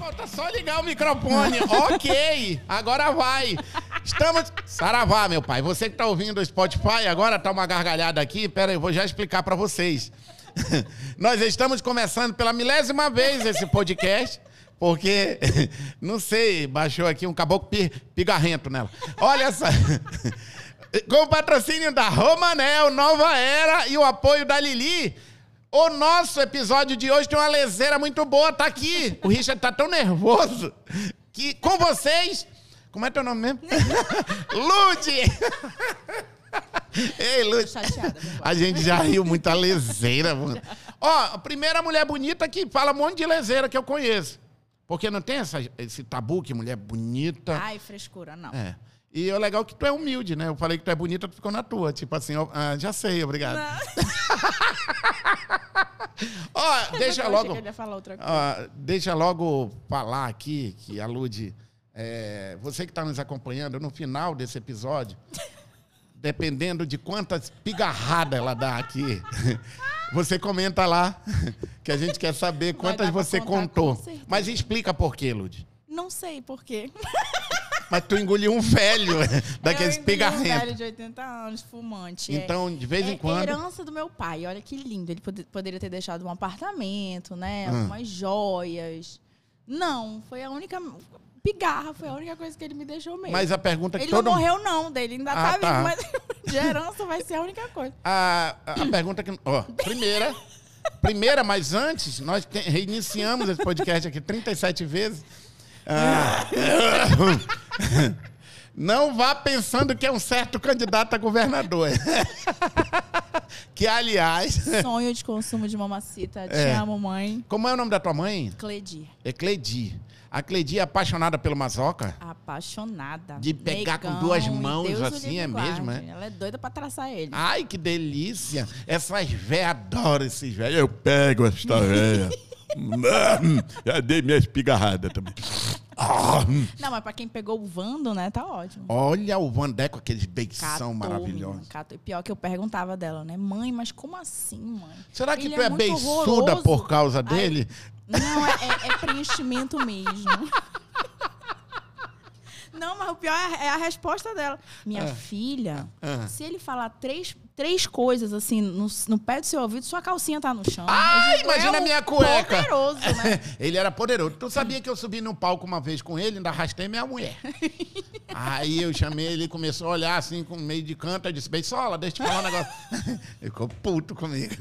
Falta só ligar o microfone. ok, agora vai. Estamos. Saravá, meu pai. Você que tá ouvindo o Spotify, agora tá uma gargalhada aqui. Pera aí, eu vou já explicar para vocês. Nós estamos começando pela milésima vez esse podcast. Porque, não sei, baixou aqui um caboclo pigarrento nela. Olha só. Com o patrocínio da Romanel, Nova Era e o apoio da Lili, o nosso episódio de hoje tem uma leseira muito boa, tá aqui. O Richard tá tão nervoso que com vocês. Como é teu nome mesmo? Lude! Ei, Lude. A gente já riu muita leseira, mano. Ó, a primeira mulher bonita que fala um monte de leseira que eu conheço. Porque não tem essa, esse tabu que mulher bonita. Ai, frescura, não. É. E o legal é que tu é humilde, né? Eu falei que tu é bonita, tu ficou na tua. Tipo assim, ah, já sei, obrigado. Ó, deixa logo. Ó, deixa logo falar aqui que a Lud, é, você que está nos acompanhando, no final desse episódio, dependendo de quantas pigarradas ela dá aqui, você comenta lá, que a gente quer saber quantas você contou. Mas explica por quê, Lud. Não sei por quê. Mas tu engoliu um velho daqueles pigarrentos. um velho de 80 anos, fumante. É. Então, de vez em é quando. herança do meu pai. Olha que lindo. Ele pod poderia ter deixado um apartamento, né? Hum. Algumas joias. Não, foi a única. Pigarra foi a única coisa que ele me deixou mesmo. Mas a pergunta que ele todo... não morreu, não, dele ainda ah, tá, tá vivo, mas de herança vai ser a única coisa. A, a pergunta que. Ó, primeira. primeira, mas antes, nós reiniciamos esse podcast aqui 37 vezes. Ah. Não vá pensando que é um certo candidato a governador. que, aliás. Sonho de consumo de mamacita. Te é. amo, mãe. Como é o nome da tua mãe? Cledir. É Cledir. A Cledir é apaixonada pelo mazoca? Apaixonada. De pegar Negão, com duas mãos Deus assim, é mesmo, é? Ela é doida pra traçar ele. Ai, que delícia. Essas véias adoram esses velhos. Eu pego essa véia. Já dei minha espigarrada também. Não, mas pra quem pegou o Vando, né, tá ótimo. Olha o Vandeco, aqueles beição maravilhosos. Pior que eu perguntava dela, né? Mãe, mas como assim, mãe? Será que Ele tu é, é beiçuda por causa dele? Ai, não, é, é, é preenchimento mesmo. Não, mas o pior é a, é resposta dela. Minha ah. filha, ah. se ele falar três, três coisas assim no, no pé do seu ouvido, sua calcinha tá no chão. Ah, imagina a minha cueca. Poderoso, né? ele era poderoso. Tu sabia que eu subi no palco uma vez com ele, ainda arrastei minha mulher. Aí eu chamei ele, começou a olhar assim, com meio de canto, e disse, Beisola, deixa eu te falar um negócio. ele ficou puto comigo.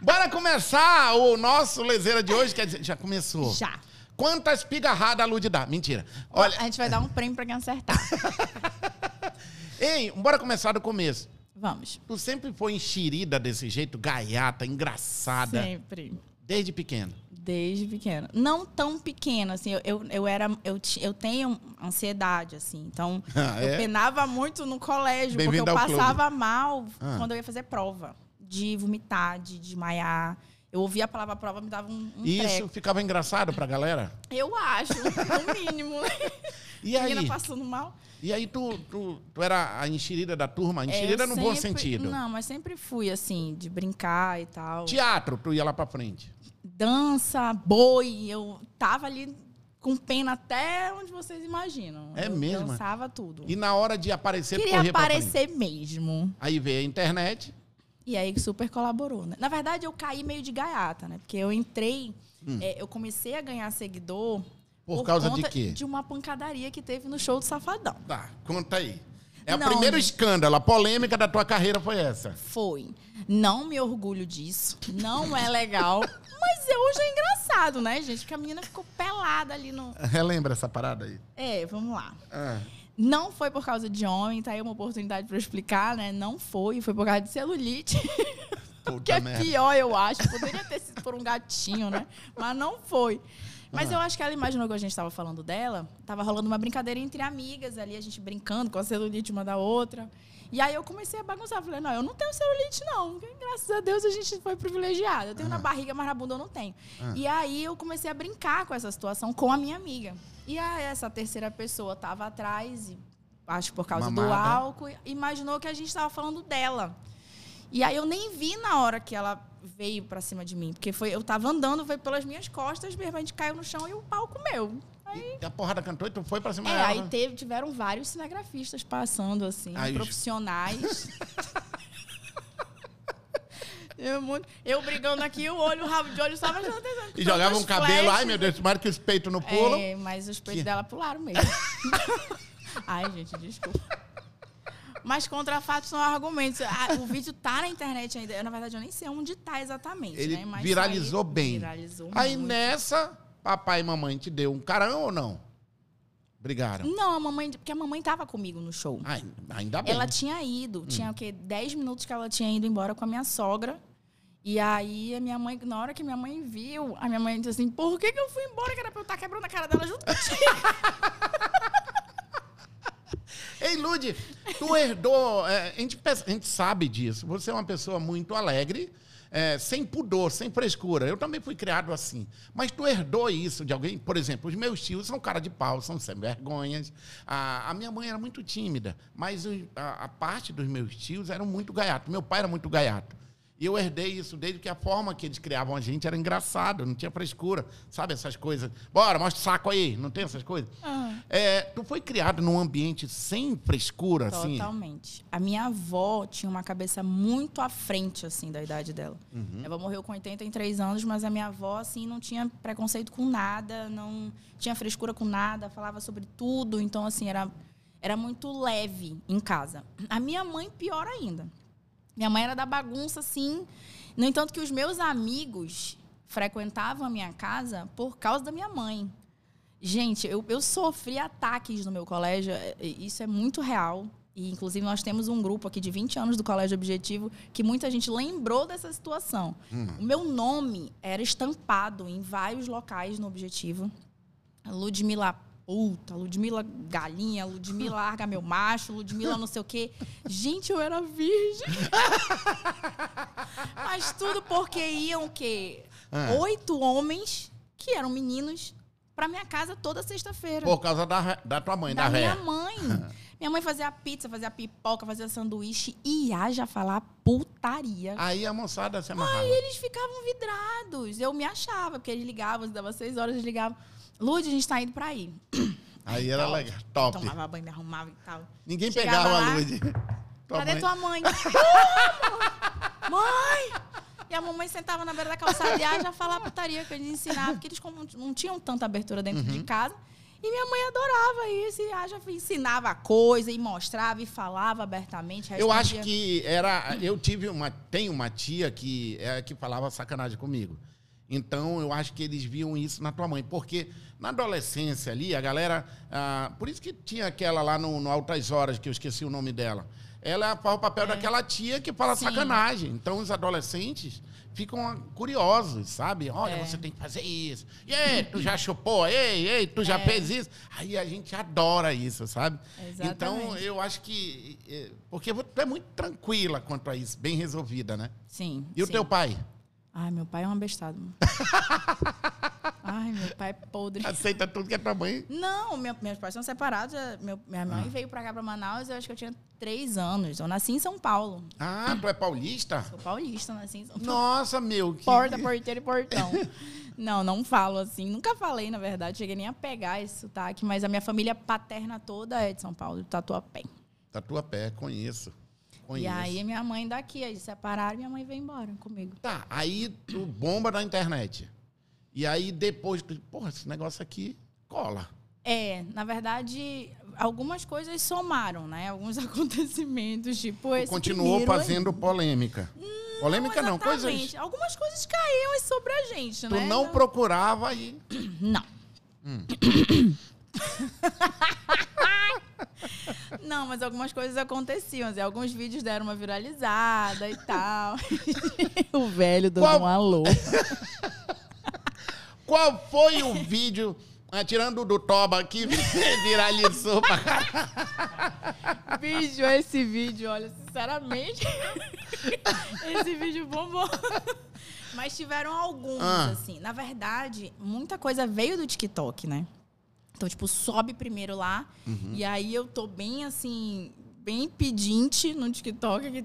Bora começar o nosso lezeira de hoje, quer dizer, já começou. Já. Quantas pigarradas a Lud dá? Mentira. Olha... A gente vai dar um prêmio pra quem acertar. Ei, bora começar do começo. Vamos. Tu sempre foi enxerida desse jeito, gaiata, engraçada? Sempre. Desde pequeno? Desde pequena. Não tão pequena, assim, eu, eu, eu era. Eu, eu tenho ansiedade, assim. Então, ah, é? eu penava muito no colégio, porque eu passava clube. mal ah. quando eu ia fazer prova. De vomitar, de desmaiar. Eu ouvia a palavra prova, me dava um, um Isso treco. ficava engraçado pra galera? Eu acho, no mínimo. e aí? Menina passando mal. E aí tu, tu, tu era a enxerida da turma? Enxerida é, no sempre, bom sentido? Não, mas sempre fui, assim, de brincar e tal. Teatro, tu ia lá pra frente? Dança, boi, eu tava ali com pena até onde vocês imaginam. É eu mesmo? Dançava tudo. E na hora de aparecer, Queria correr aparecer mesmo. Aí veio a internet. E aí super colaborou, né? Na verdade, eu caí meio de gaiata, né? Porque eu entrei, hum. é, eu comecei a ganhar seguidor por, por causa de quê? De uma pancadaria que teve no show do Safadão. Tá, conta aí. É não, o primeiro escândalo, a polêmica da tua carreira foi essa. Foi. Não me orgulho disso. Não é legal. mas hoje é engraçado, né, gente? Porque a menina ficou pelada ali no. Relembra essa parada aí. É, vamos lá. Ah. Não foi por causa de homem, tá aí uma oportunidade para explicar, né? Não foi, foi por causa de celulite. que é merda. pior, eu acho. Poderia ter sido por um gatinho, né? Mas não foi. Mas ah. eu acho que ela imaginou que a gente estava falando dela. Tava rolando uma brincadeira entre amigas ali, a gente brincando com a celulite uma da outra. E aí eu comecei a bagunçar. Falei, não, eu não tenho celulite, não. Graças a Deus a gente foi privilegiado. Eu tenho na barriga, mas na bunda eu não tenho. Ah. E aí eu comecei a brincar com essa situação com a minha amiga. E aí essa terceira pessoa tava atrás, e, acho por causa Mamada. do álcool, imaginou que a gente estava falando dela. E aí eu nem vi na hora que ela veio pra cima de mim. Porque foi, eu tava andando, foi pelas minhas costas, de repente caiu no chão e o pau comeu. Aí, e a porrada cantou e tu foi pra cima é, dela? aí teve, tiveram vários cinegrafistas passando, assim, aí, profissionais. Eu, muito, eu brigando aqui, o olho, o rabo de olho prestando atenção. E jogava um cabelo, ai meu Deus, tomara que os peitos não pulam. É, mas os peitos que... dela pularam mesmo. ai, gente, desculpa. Mas contra fatos são argumentos. o vídeo tá na internet ainda. Eu, na verdade, eu nem sei onde tá exatamente. Ele né? Mas viralizou aí, bem. Viralizou aí muito. nessa, papai e mamãe te deu um carão ou não? Brigaram? Não, a mamãe, porque a mamãe tava comigo no show. Ai, ainda bem. Ela tinha ido, hum. tinha o quê? 10 minutos que ela tinha ido embora com a minha sogra. E aí a minha mãe, na hora que minha mãe viu, a minha mãe disse assim, por que, que eu fui embora? Que era pra eu estar quebrando a cara dela junto contigo. Ei, Lude, tu herdou. É, a, gente, a gente sabe disso. Você é uma pessoa muito alegre, é, sem pudor, sem frescura. Eu também fui criado assim. Mas tu herdou isso de alguém? Por exemplo, os meus tios são cara de pau, são sem vergonhas. A, a minha mãe era muito tímida, mas a, a parte dos meus tios eram muito gaiato. Meu pai era muito gaiato. E eu herdei isso desde que a forma que eles criavam a gente era engraçado, não tinha frescura. Sabe essas coisas? Bora, mostra o saco aí. Não tem essas coisas? Uhum. É, tu foi criado num ambiente sem frescura, Totalmente. assim? Totalmente. A minha avó tinha uma cabeça muito à frente, assim, da idade dela. Uhum. Minha avó morreu com 83 anos, mas a minha avó, assim, não tinha preconceito com nada, não tinha frescura com nada, falava sobre tudo. Então, assim, era, era muito leve em casa. A minha mãe, pior ainda. Minha mãe era da bagunça, assim. No entanto, que os meus amigos frequentavam a minha casa por causa da minha mãe. Gente, eu, eu sofri ataques no meu colégio, é, é, isso é muito real. E, inclusive, nós temos um grupo aqui de 20 anos do Colégio Objetivo que muita gente lembrou dessa situação. Hum. O meu nome era estampado em vários locais no Objetivo. Ludmila puta, Ludmila galinha, Ludmila larga meu macho, Ludmila não sei o quê. Gente, eu era virgem. Mas tudo porque iam o quê? É. Oito homens que eram meninos pra minha casa toda sexta-feira. Por causa da, da tua mãe, da, da minha mãe. Minha mãe fazia pizza, fazia pipoca, fazia sanduíche e ia já falar putaria. Aí a moçada se amarrava. Aí eles ficavam vidrados. Eu me achava, porque eles ligavam, dava seis horas, eles ligavam. Lud, a gente tá indo pra aí. Aí era top. legal, top. Tomava banho, me arrumava e tal. Ninguém Chegava pegava a Lud. Cadê mãe? tua mãe? mãe! E a mamãe sentava na beira da calçada e já falava putaria que eles ensinavam, porque eles não tinham tanta abertura dentro uhum. de casa. E minha mãe adorava isso, e já ensinava coisa, e mostrava, e falava abertamente. Respondia. Eu acho que era. Eu tive uma. Tem uma tia que, é, que falava sacanagem comigo. Então, eu acho que eles viam isso na tua mãe. Porque na adolescência ali, a galera. Ah, por isso que tinha aquela lá no, no, Altas Horas, que eu esqueci o nome dela. Ela faz o papel é. daquela tia que fala Sim. sacanagem. Então, os adolescentes ficam curiosos, sabe? Olha, é. você tem que fazer isso. E aí, tu já chupou? Ei, ei, tu já é. fez isso? Aí a gente adora isso, sabe? Exatamente. Então, eu acho que. Eh, porque tu é muito tranquila quanto a isso, bem resolvida, né? Sim. E sim. o teu pai? Ai, meu pai é um abestado. Ai, meu pai é podre. Aceita tudo que é tua mãe? Não, meu, meus pais são separados. É, meu, minha mãe ah. veio pra cá, pra Manaus, eu acho que eu tinha três anos. Eu nasci em São Paulo. Ah, tu é paulista? Sou paulista, nasci em São Paulo. Nossa, meu. Que... Porta, porteiro e portão. não, não falo assim. Nunca falei, na verdade. Cheguei nem a pegar esse sotaque. Mas a minha família paterna toda é de São Paulo, de Tatuapé. Tatuapé, conheço. Conheço. E aí minha mãe daqui, aí separaram e minha mãe veio embora comigo. Tá, aí tu bomba na internet. E aí depois, porra, esse negócio aqui cola. É, na verdade, algumas coisas somaram, né? Alguns acontecimentos, tipo esse Continuou fazendo aí. polêmica. Não polêmica não, coisas... Algumas coisas caíam sobre a gente, tu né? Tu não, não procurava aí? Não. Hum. Não, mas algumas coisas aconteciam. Assim, alguns vídeos deram uma viralizada e tal. o velho dando Qual... um alô. Qual foi o vídeo, ah, tirando do Toba, que viralizou pra caralho? Vídeo, esse vídeo, olha, sinceramente, esse vídeo bombou. Mas tiveram alguns, ah. assim. Na verdade, muita coisa veio do TikTok, né? Então, tipo, sobe primeiro lá. Uhum. E aí eu tô bem assim, bem pedinte no TikTok. Que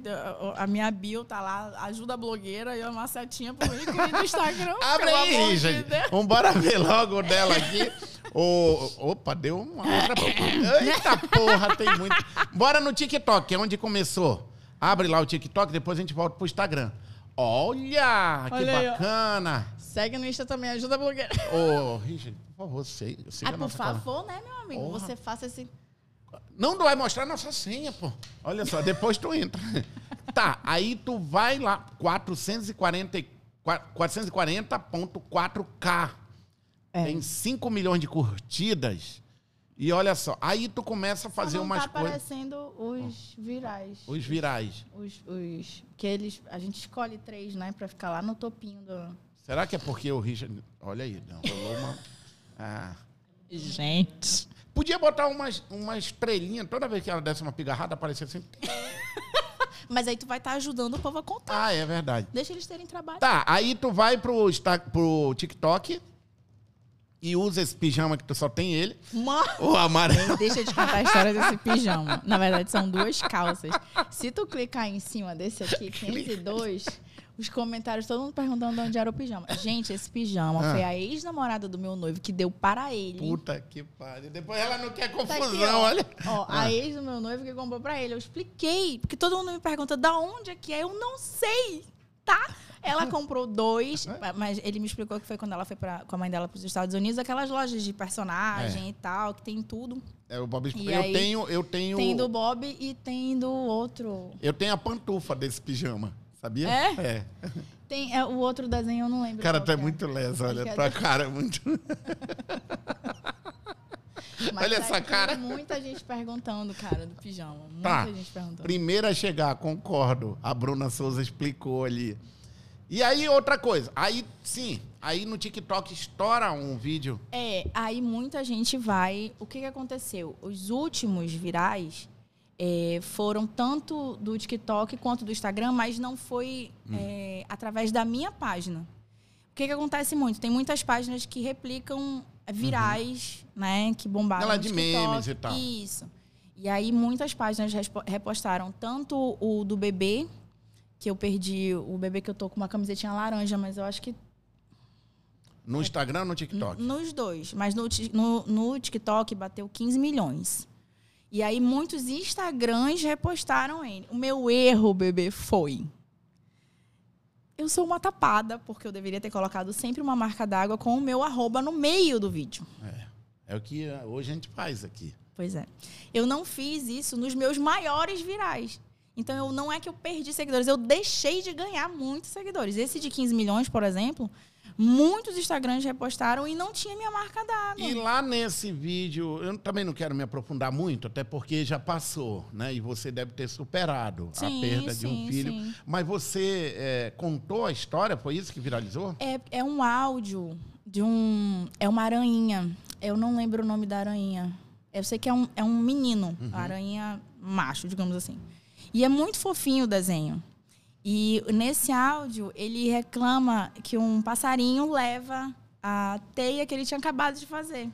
a minha bio tá lá, ajuda a blogueira, e uma setinha pro do Instagram. Abre aí, gente. De Vambora ver logo dela aqui. Oh, opa, deu uma outra. Eita porra, tem muito. Bora no TikTok, é onde começou. Abre lá o TikTok, depois a gente volta pro Instagram. Olha, Olha que aí, bacana. Ó. Segue no Insta também, ajuda a blogueira. Ô, oh, Richard, favor, siga. Ah, por favor, né, meu amigo? Porra. Você faça esse. Não vai mostrar nossa senha, pô. Olha só, depois tu entra. tá, aí tu vai lá, 440.4K. É. Tem 5 milhões de curtidas. E olha só, aí tu começa a fazer só não umas tá coisas. aparecendo os virais. Os virais. Os, os, que eles. A gente escolhe três, né? Pra ficar lá no topinho do. Será que é porque o Richard. Olha aí, não, rolou uma. Ah. Gente. Podia botar uma, uma estrelinha, toda vez que ela desse uma pigarrada, aparecia assim. Mas aí tu vai estar tá ajudando o povo a contar. Ah, é verdade. Deixa eles terem trabalho. Tá, aí tu vai pro, pro TikTok e usa esse pijama que tu só tem ele. Mano. O amarelo. Deixa eu te contar a história desse pijama. Na verdade, são duas calças. Se tu clicar em cima desse aqui, 502, os comentários, todo mundo perguntando onde era o pijama. Gente, esse pijama ah. foi a ex-namorada do meu noivo que deu para ele. Puta que pariu. Depois ela não quer confusão, tá aqui, ó. olha. Ó, ah. a ex do meu noivo que comprou para ele. Eu expliquei, porque todo mundo me pergunta da onde é que é. Eu não sei, tá? Ela comprou dois, é? mas ele me explicou que foi quando ela foi pra, com a mãe dela para os Estados Unidos, aquelas lojas de personagem é. e tal, que tem tudo. É, o Bob e eu aí, tenho, eu tenho. Tem do Bob e tem do outro. Eu tenho a pantufa desse pijama, sabia? É. é. Tem é, o outro desenho, eu não lembro. Cara, tá é. muito lesa, olha, tua é cara muito. Mas Olha essa cara. Muita gente perguntando, cara, do pijama. Muita tá. gente perguntando. Primeira a chegar, concordo. A Bruna Souza explicou ali. E aí, outra coisa. Aí, sim, aí no TikTok estoura um vídeo. É, aí muita gente vai. O que, que aconteceu? Os últimos virais é, foram tanto do TikTok quanto do Instagram, mas não foi hum. é, através da minha página. O que, que acontece muito? Tem muitas páginas que replicam virais, uhum. né? Que bombaram. Ela de memes e tal. Isso. E aí muitas páginas repostaram tanto o do bebê que eu perdi o bebê que eu tô com uma camisetinha laranja, mas eu acho que. No Instagram ou no TikTok? Nos dois. Mas no, no, no TikTok bateu 15 milhões. E aí muitos Instagrams repostaram ele. O meu erro, bebê, foi. Eu sou uma tapada, porque eu deveria ter colocado sempre uma marca d'água com o meu arroba no meio do vídeo. É. É o que hoje a gente faz aqui. Pois é. Eu não fiz isso nos meus maiores virais. Então, eu, não é que eu perdi seguidores, eu deixei de ganhar muitos seguidores. Esse de 15 milhões, por exemplo, muitos Instagrams repostaram e não tinha minha marca d'água. E lá nesse vídeo, eu também não quero me aprofundar muito, até porque já passou, né? E você deve ter superado sim, a perda sim, de um filho. Sim. Mas você é, contou a história, foi isso que viralizou? É, é um áudio de um. É uma aranha. Eu não lembro o nome da aranha. Eu sei que é um, é um menino, uhum. aranha macho, digamos assim. E é muito fofinho o desenho. E nesse áudio, ele reclama que um passarinho leva a teia que ele tinha acabado de fazer.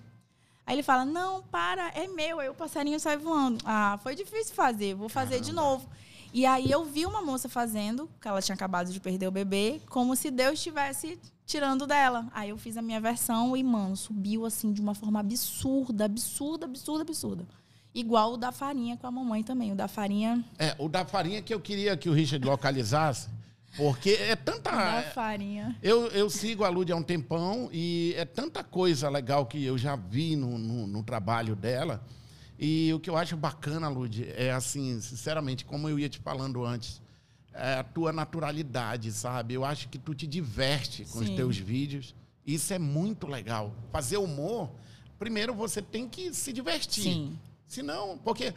Aí ele fala: Não, para, é meu. Aí o passarinho sai voando. Ah, foi difícil fazer, vou fazer Caramba. de novo. E aí eu vi uma moça fazendo, que ela tinha acabado de perder o bebê, como se Deus estivesse tirando dela. Aí eu fiz a minha versão e, mano, subiu assim de uma forma absurda, absurda, absurda, absurda. Igual o da farinha com a mamãe também. O da farinha. É, o da farinha que eu queria que o Richard localizasse. Porque é tanta. Da farinha. Eu, eu sigo a Lud há um tempão e é tanta coisa legal que eu já vi no, no, no trabalho dela. E o que eu acho bacana, Lud, é assim, sinceramente, como eu ia te falando antes, é a tua naturalidade, sabe? Eu acho que tu te diverte com Sim. os teus vídeos. Isso é muito legal. Fazer humor, primeiro você tem que se divertir. Sim. Senão, porque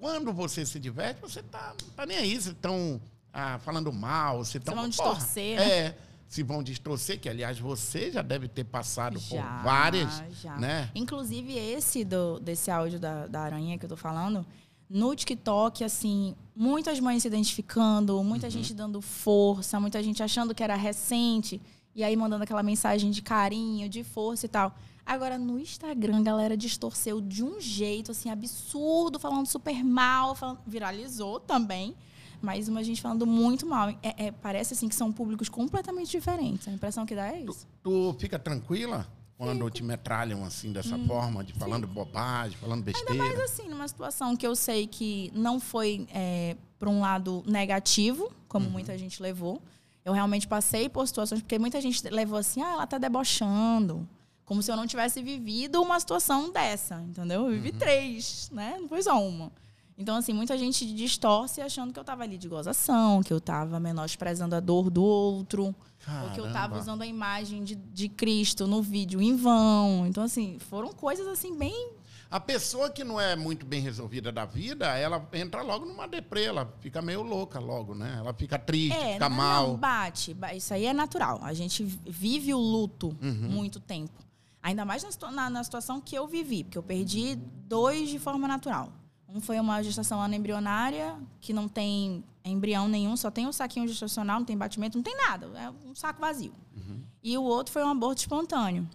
quando você se diverte, você tá, tá nem aí. Se estão ah, falando mal, se estão. Se vão distorcer, né? É. Se vão distorcer, que aliás você já deve ter passado já, por várias. Já. Né? Inclusive, esse do, desse áudio da, da aranha que eu tô falando, no TikTok, assim, muitas mães se identificando, muita uhum. gente dando força, muita gente achando que era recente. E aí mandando aquela mensagem de carinho, de força e tal. Agora, no Instagram, a galera distorceu de um jeito, assim, absurdo, falando super mal, falando, viralizou também. Mas uma gente falando muito mal. É, é, parece, assim, que são públicos completamente diferentes. A impressão que dá é isso. Tu, tu fica tranquila? Quando Fico. te metralham assim dessa hum, forma, de falando Fico. bobagem, falando besteira. Ainda mais assim, numa situação que eu sei que não foi é, para um lado negativo, como uhum. muita gente levou. Eu realmente passei por situações, porque muita gente levou assim, ah, ela tá debochando. Como se eu não tivesse vivido uma situação dessa, entendeu? Eu vivi uhum. três, né? Não foi só uma. Então, assim, muita gente distorce achando que eu estava ali de gozação, que eu estava menosprezando a dor do outro, Caramba. ou que eu estava usando a imagem de, de Cristo no vídeo em vão. Então, assim, foram coisas assim bem. A pessoa que não é muito bem resolvida da vida, ela entra logo numa deprê, ela fica meio louca logo, né? Ela fica triste, é, fica não, mal. Não, bate. Isso aí é natural. A gente vive o luto uhum. muito tempo. Ainda mais na, na, na, situação que eu vivi, porque eu perdi dois de forma natural. Um foi uma gestação anembrionária, que não tem embrião nenhum, só tem um saquinho gestacional, não tem batimento, não tem nada, é um saco vazio. Uhum. E o outro foi um aborto espontâneo.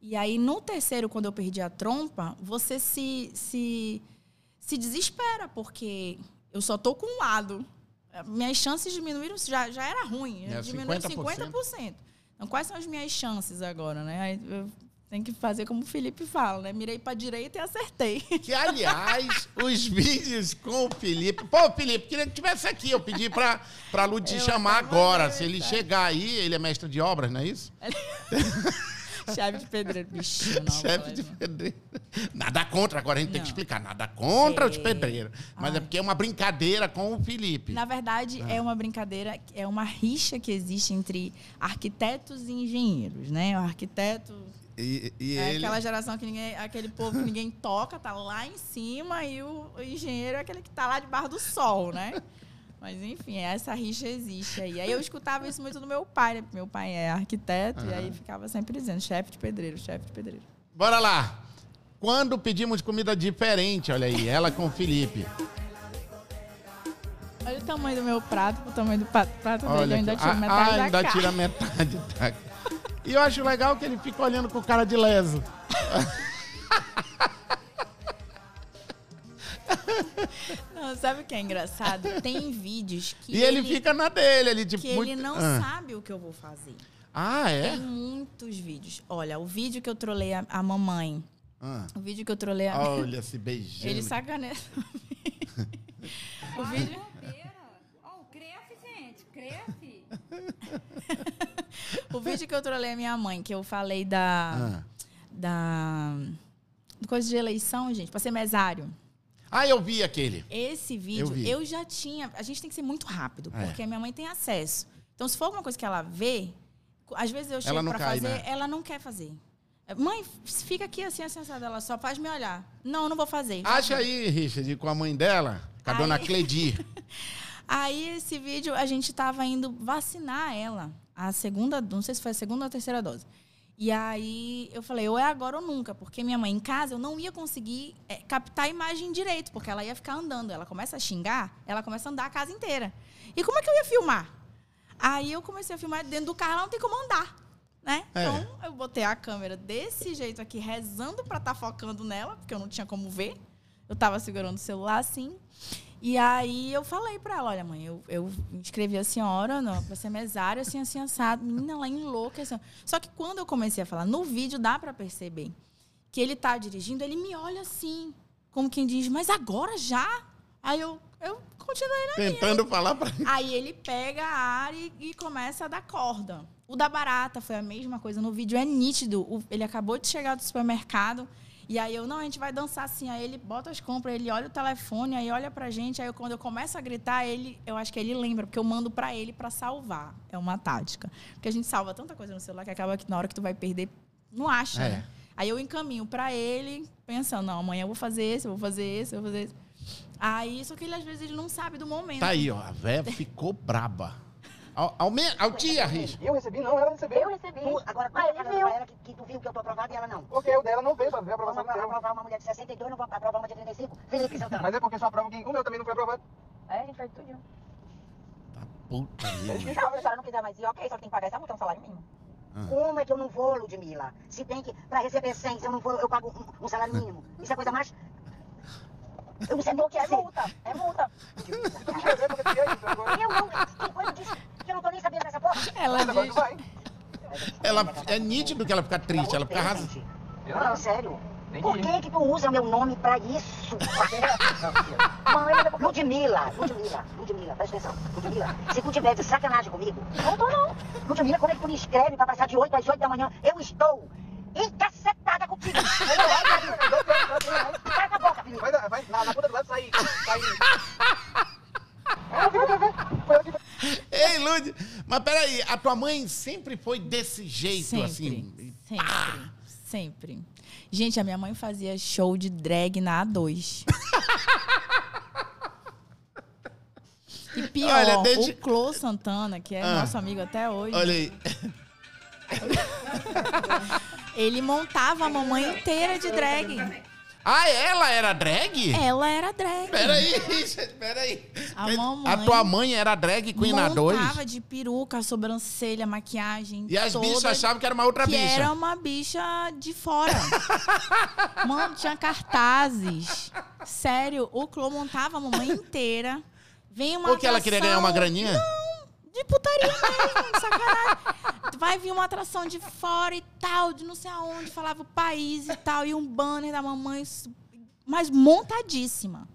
E aí, no terceiro, quando eu perdi a trompa, você se, se, se desespera, porque eu só tô com um lado. Minhas chances diminuíram, já, já era ruim, é, diminuiu 50%. 50%. Então, quais são as minhas chances agora, né? Eu tem que fazer como o Felipe fala, né? Mirei pra direita e acertei. Que, aliás, os vídeos com o Felipe. Pô, Felipe, queria que tivesse aqui. Eu pedi pra, pra Lu te chamar agora. Se ele chegar aí, ele é mestre de obras, não é isso? Chefe de pedreiro, bichinho. Não, Chefe de pedreiro. Nada contra, agora a gente não. tem que explicar. Nada contra é. os pedreiros. Mas é Ai. é porque é uma brincadeira com o Felipe. Na verdade, ah. é uma brincadeira, é uma rixa que existe entre arquitetos e engenheiros, né? O arquiteto e, e é ele... aquela geração que ninguém, aquele povo que ninguém toca, tá lá em cima, e o, o engenheiro é aquele que tá lá debaixo do sol, né? Mas enfim, essa rixa existe aí. Aí eu escutava isso muito do meu pai, né? Meu pai é arquiteto, uhum. e aí ficava sempre dizendo, chefe de pedreiro, chefe de pedreiro. Bora lá! Quando pedimos comida diferente, olha aí, ela com o Felipe. Olha o tamanho do meu prato, o tamanho do prato olha dele, eu ainda tira metade ah, da ainda tira metade da e eu acho legal que ele fica olhando com cara de leso. Não, sabe o que é engraçado? Tem vídeos que. E ele, ele fica na dele, ele tipo. Que muito... ele não ah. sabe o que eu vou fazer. Ah, é? Tem muitos vídeos. Olha, o vídeo que eu trolei a, a mamãe. Ah. O vídeo que eu trolei a. Olha, se beijando. Ele sacaneia. o vídeo. Oh, cresce, gente, cresce. O vídeo que eu trolei a minha mãe, que eu falei da. Ah. Da. Coisa de eleição, gente, pra ser mesário. Ah, eu vi aquele. Esse vídeo, eu, eu já tinha. A gente tem que ser muito rápido, é. porque a minha mãe tem acesso. Então, se for alguma coisa que ela vê, às vezes eu chego para fazer, né? ela não quer fazer. Mãe, fica aqui assim, assim, assim, ela só faz me olhar. Não, não vou fazer. Acha aí, Richard, com a mãe dela, com a aí... dona Cledi. aí, esse vídeo, a gente tava indo vacinar ela a segunda, não sei se foi a segunda ou a terceira dose. E aí eu falei, ou é agora ou nunca, porque minha mãe em casa eu não ia conseguir é, captar a imagem direito, porque ela ia ficar andando. Ela começa a xingar, ela começa a andar a casa inteira. E como é que eu ia filmar? Aí eu comecei a filmar dentro do carro, ela não tem como andar. Né? É. Então eu botei a câmera desse jeito aqui, rezando para estar tá focando nela, porque eu não tinha como ver. Eu estava segurando o celular assim. E aí eu falei para ela, olha, mãe, eu, eu inscrevi a senhora para ser mesária, assim, assim, assado. Menina, ela enlouqueceu. Só que quando eu comecei a falar, no vídeo dá para perceber que ele tá dirigindo, ele me olha assim, como quem diz, mas agora já? Aí eu, eu continuei na Tentando minha. falar para Aí ele pega a área e, e, começa a dar corda. O da barata foi a mesma coisa. No vídeo é nítido. O, ele acabou de chegar do supermercado e aí eu, não, a gente vai dançar assim. Aí ele bota as compras, ele olha o telefone, aí olha pra gente. Aí eu, quando eu começo a gritar, ele, eu acho que ele lembra, porque eu mando pra ele pra salvar. É uma tática. Porque a gente salva tanta coisa no celular que acaba que na hora que tu vai perder, não acha, é. né? Aí eu encaminho pra ele, pensando, não, amanhã eu vou fazer esse, eu vou fazer esse, eu vou fazer esse. Aí, só que ele às vezes ele não sabe do momento. Tá aí, ó. A véia ficou braba. Ao, ao, me, ao tia, Rich. Eu recebi, não, ela recebeu. Eu recebi. Tu, agora, qual é pra ela que, que tu viu que eu tô aprovado e ela não? Porque o dela não veio pra ver a aprovação Vamos aprovar uma mulher de 62, não vou aprovar uma de 35. Felipe Santana. Mas é porque só aprova que o meu também não foi aprovado. É, a gente faz tudo. Tá puta vida. Se a senhora não quiser mais ir, ok, só tem que pagar essa multa, um salário mínimo. Ah. Como é que eu não vou, Ludmilla? Se tem que, pra receber 100, se eu não vou, eu pago um, um salário mínimo. Isso é coisa mais... Eu não sei o que é multa. É multa. Tu quer ver porque tu é isso agora? Eu não... Tem coisa disso que eu não tô nem sabendo dessa porra. Ela Mas diz. vai. Ela é nítido que ela fica triste, ela fica arrasada. Gente, Não, sério. Por que que tu usa meu nome pra isso? Mãe, Ludmilla, Ludmilla, Ludmilla, presta atenção. Ludmilla, se tu tiver de sacanagem comigo, não tô não. Ludmilla, quando é que tu me escreve pra passar de 8 às 8 da manhã, eu estou encacetada contigo. Não é. Cala a boca, filho. Vai, vai na, na conta do lado sair. sair. Eu vi, eu vi. Foi eu que Ei, Lud, mas peraí, a tua mãe sempre foi desse jeito, Sempre, assim? sempre, sempre. Gente, a minha mãe fazia show de drag na A2. E pior, Olha, desde- o Clô Santana, que é Ah. nosso amigo até hoje, Olha aí. ele montava a mamãe inteira de drag. Ah, ela era drag? Ela era drag. Peraí, gente, peraí. A mamãe A tua mãe era drag queen na 2? Montava de peruca, sobrancelha, maquiagem. E as bichas achavam que era uma outra que bicha. era uma bicha de fora. Mano, tinha cartazes. Sério, o Clô montava a mamãe inteira. Vem uma Porque ela queria ganhar uma graninha? De putaria mesmo, sacanagem. Vai vir uma atração de fora e tal, de não sei aonde, falava o país e tal, e um banner da mamãe, mas montadíssima.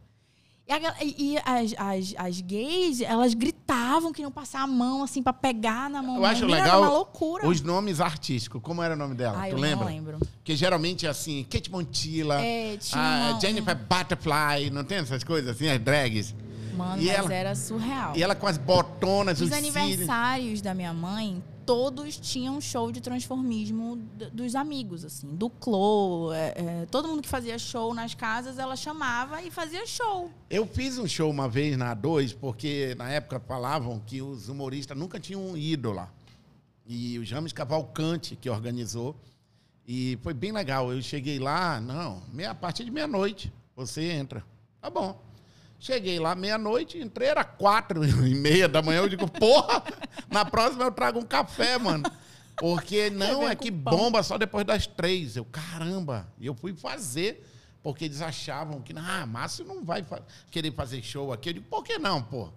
E, a e- as, as, as gays, elas gritavam que iam passar a mão, assim, pra pegar na mamãe. Eu acho Menina, legal uma loucura. os nomes artísticos. Como era o nome dela? Ai, tu eu lembra? não lembro. Porque geralmente é assim, Kate Montilla, É, a uma- Jennifer Butterfly, não tem essas coisas assim, as drags? Mano, E mas ela- era surreal. E ela com as botonas, Os os cílios. aniversários da minha mãe, todos tinham show de transformismo dos amigos, assim. Do Clô, é, é, todo mundo que fazia show nas casas, ela chamava e fazia show. Eu fiz um show uma vez na A2, porque na época falavam que os humoristas nunca tinham ido lá. E o James Cavalcante, que organizou. E foi bem legal. Eu cheguei lá, não, meia, a partir de meia-noite você entra. Tá bom. Cheguei lá meia-noite, entrei, era quatro e meia da manhã. Eu digo, porra, na próxima eu trago um café, mano. Porque não, é que bomba só depois das três. Eu, caramba. E eu fui fazer, porque eles achavam que, ah, Márcio não vai fa- querer fazer show aqui. Eu digo, por que não, pô?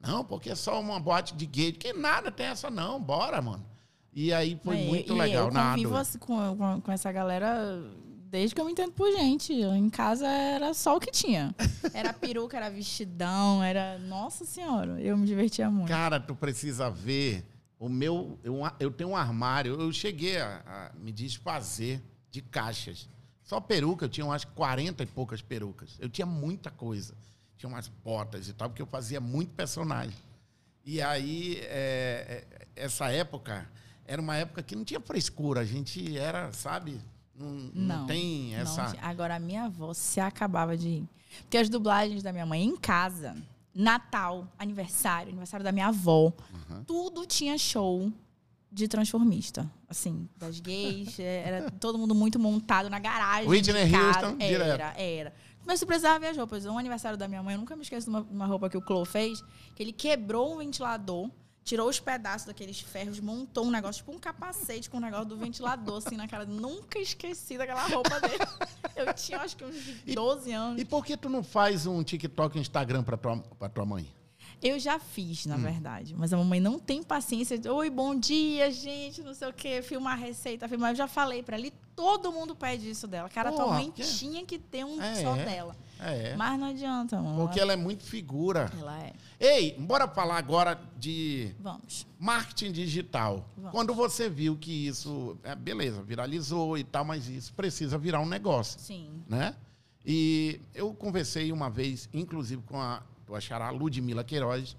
Não, porque é só uma boate de gay. Que nada tem essa não, bora, mano. E aí foi É, muito e legal. Eu na convivo A2. assim, com, com, com essa galera desde que eu me entendo por gente. Em casa era só o que tinha. Era peruca, era vestidão, era... Nossa Senhora, eu me divertia muito. Cara, tu precisa ver o meu. Eu, eu tenho um armário. Eu cheguei a, a me desfazer de caixas. Só peruca, eu tinha umas 40 e poucas perucas. Eu tinha muita coisa. Tinha umas botas e tal, porque eu fazia muito personagem. E aí, é, é, essa época era uma época que não tinha frescura. A gente era, sabe? Não, não, tem não essa. tinha. Agora, a minha avó se acabava de ir. Porque as dublagens da minha mãe em casa, Natal, aniversário, aniversário da minha avó, tudo tinha show de transformista. Assim, das gays, é, era todo mundo muito montado na garagem. Whitney. Houston, era, direto. Era. Mas tu precisava ver as roupas. Um aniversário da minha mãe, eu nunca me esqueço de uma, uma roupa que o Clô fez, que ele quebrou um ventilador, tirou os pedaços daqueles ferros, montou um negócio, tipo um capacete com um negócio do ventilador, assim, na cara. Nunca esqueci daquela roupa dele. Eu tinha, acho que uns 12 anos. E por que tu não faz um TikTok e Instagram pra tua, pra tua mãe? Eu já fiz, Hum. na verdade. Mas a mamãe não tem paciência. de, Oi, bom dia, gente, não sei o quê. Filmar receita, filmar. Eu já falei pra ela. E todo mundo pede isso dela. Cara, tua Porra, mãe que- tinha que ter um É, só é. dela. É. Mas não adianta, mano. Porque ela é muito figura. Ela é. Ei, bora falar agora de Vamos. marketing digital. Vamos. Quando você viu que isso, é, beleza, viralizou e tal, mas isso precisa virar um negócio, Sim. né? E eu conversei uma vez, inclusive com a tua xará Ludmila Queiroz,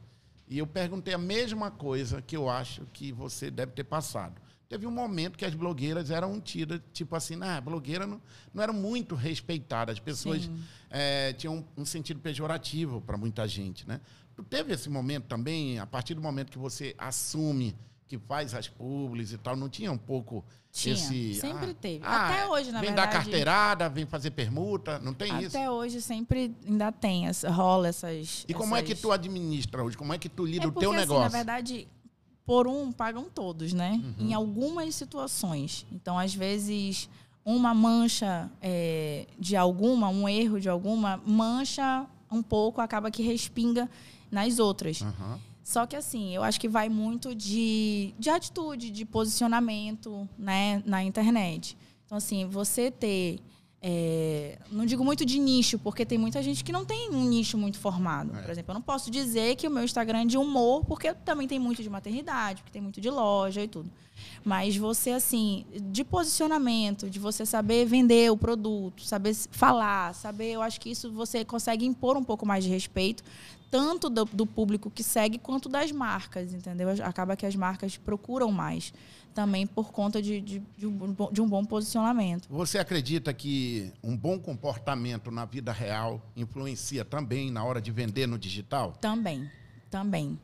e eu perguntei a mesma coisa que eu acho que você deve ter passado. Teve um momento que as blogueiras eram tidas, tipo assim, ah, a blogueira não, não era muito respeitada. As pessoas eh, tinham um sentido pejorativo para muita gente, né? Teve esse momento também, a partir do momento que você assume que faz as publis e tal, não tinha um pouco Tinha, esse... sempre teve. ah, Até hoje, na vem verdade. dar carteirada, vem fazer permuta, não tem isso? Até hoje sempre ainda tem, essa, rola essas. E como é que essas- tu administra hoje? Como é que tu lida É o teu porque, assim, negócio? na verdade, por um pagam todos, né? Em algumas situações. Então, às vezes, uma mancha é, de alguma, um erro de alguma, mancha um pouco, acaba que respinga nas outras. Aham. Só que assim, eu acho que vai muito de, de atitude, de posicionamento, né, na internet. Então, assim, você ter. é, não digo muito de nicho, porque tem muita gente que não tem um nicho muito formado. É. Por exemplo, eu não posso dizer que o meu Instagram é de humor, porque também tem muito de maternidade, porque tem muito de loja e tudo. Mas você, assim, de posicionamento, de você saber vender o produto, saber falar, saber, eu acho que isso você consegue impor um pouco mais de respeito, tanto do, do público que segue quanto das marcas, entendeu? Acaba que as marcas procuram mais também por conta de, de, de um, de um bom posicionamento. Você acredita que um bom comportamento na vida real influencia também na hora de vender no digital? Também, também.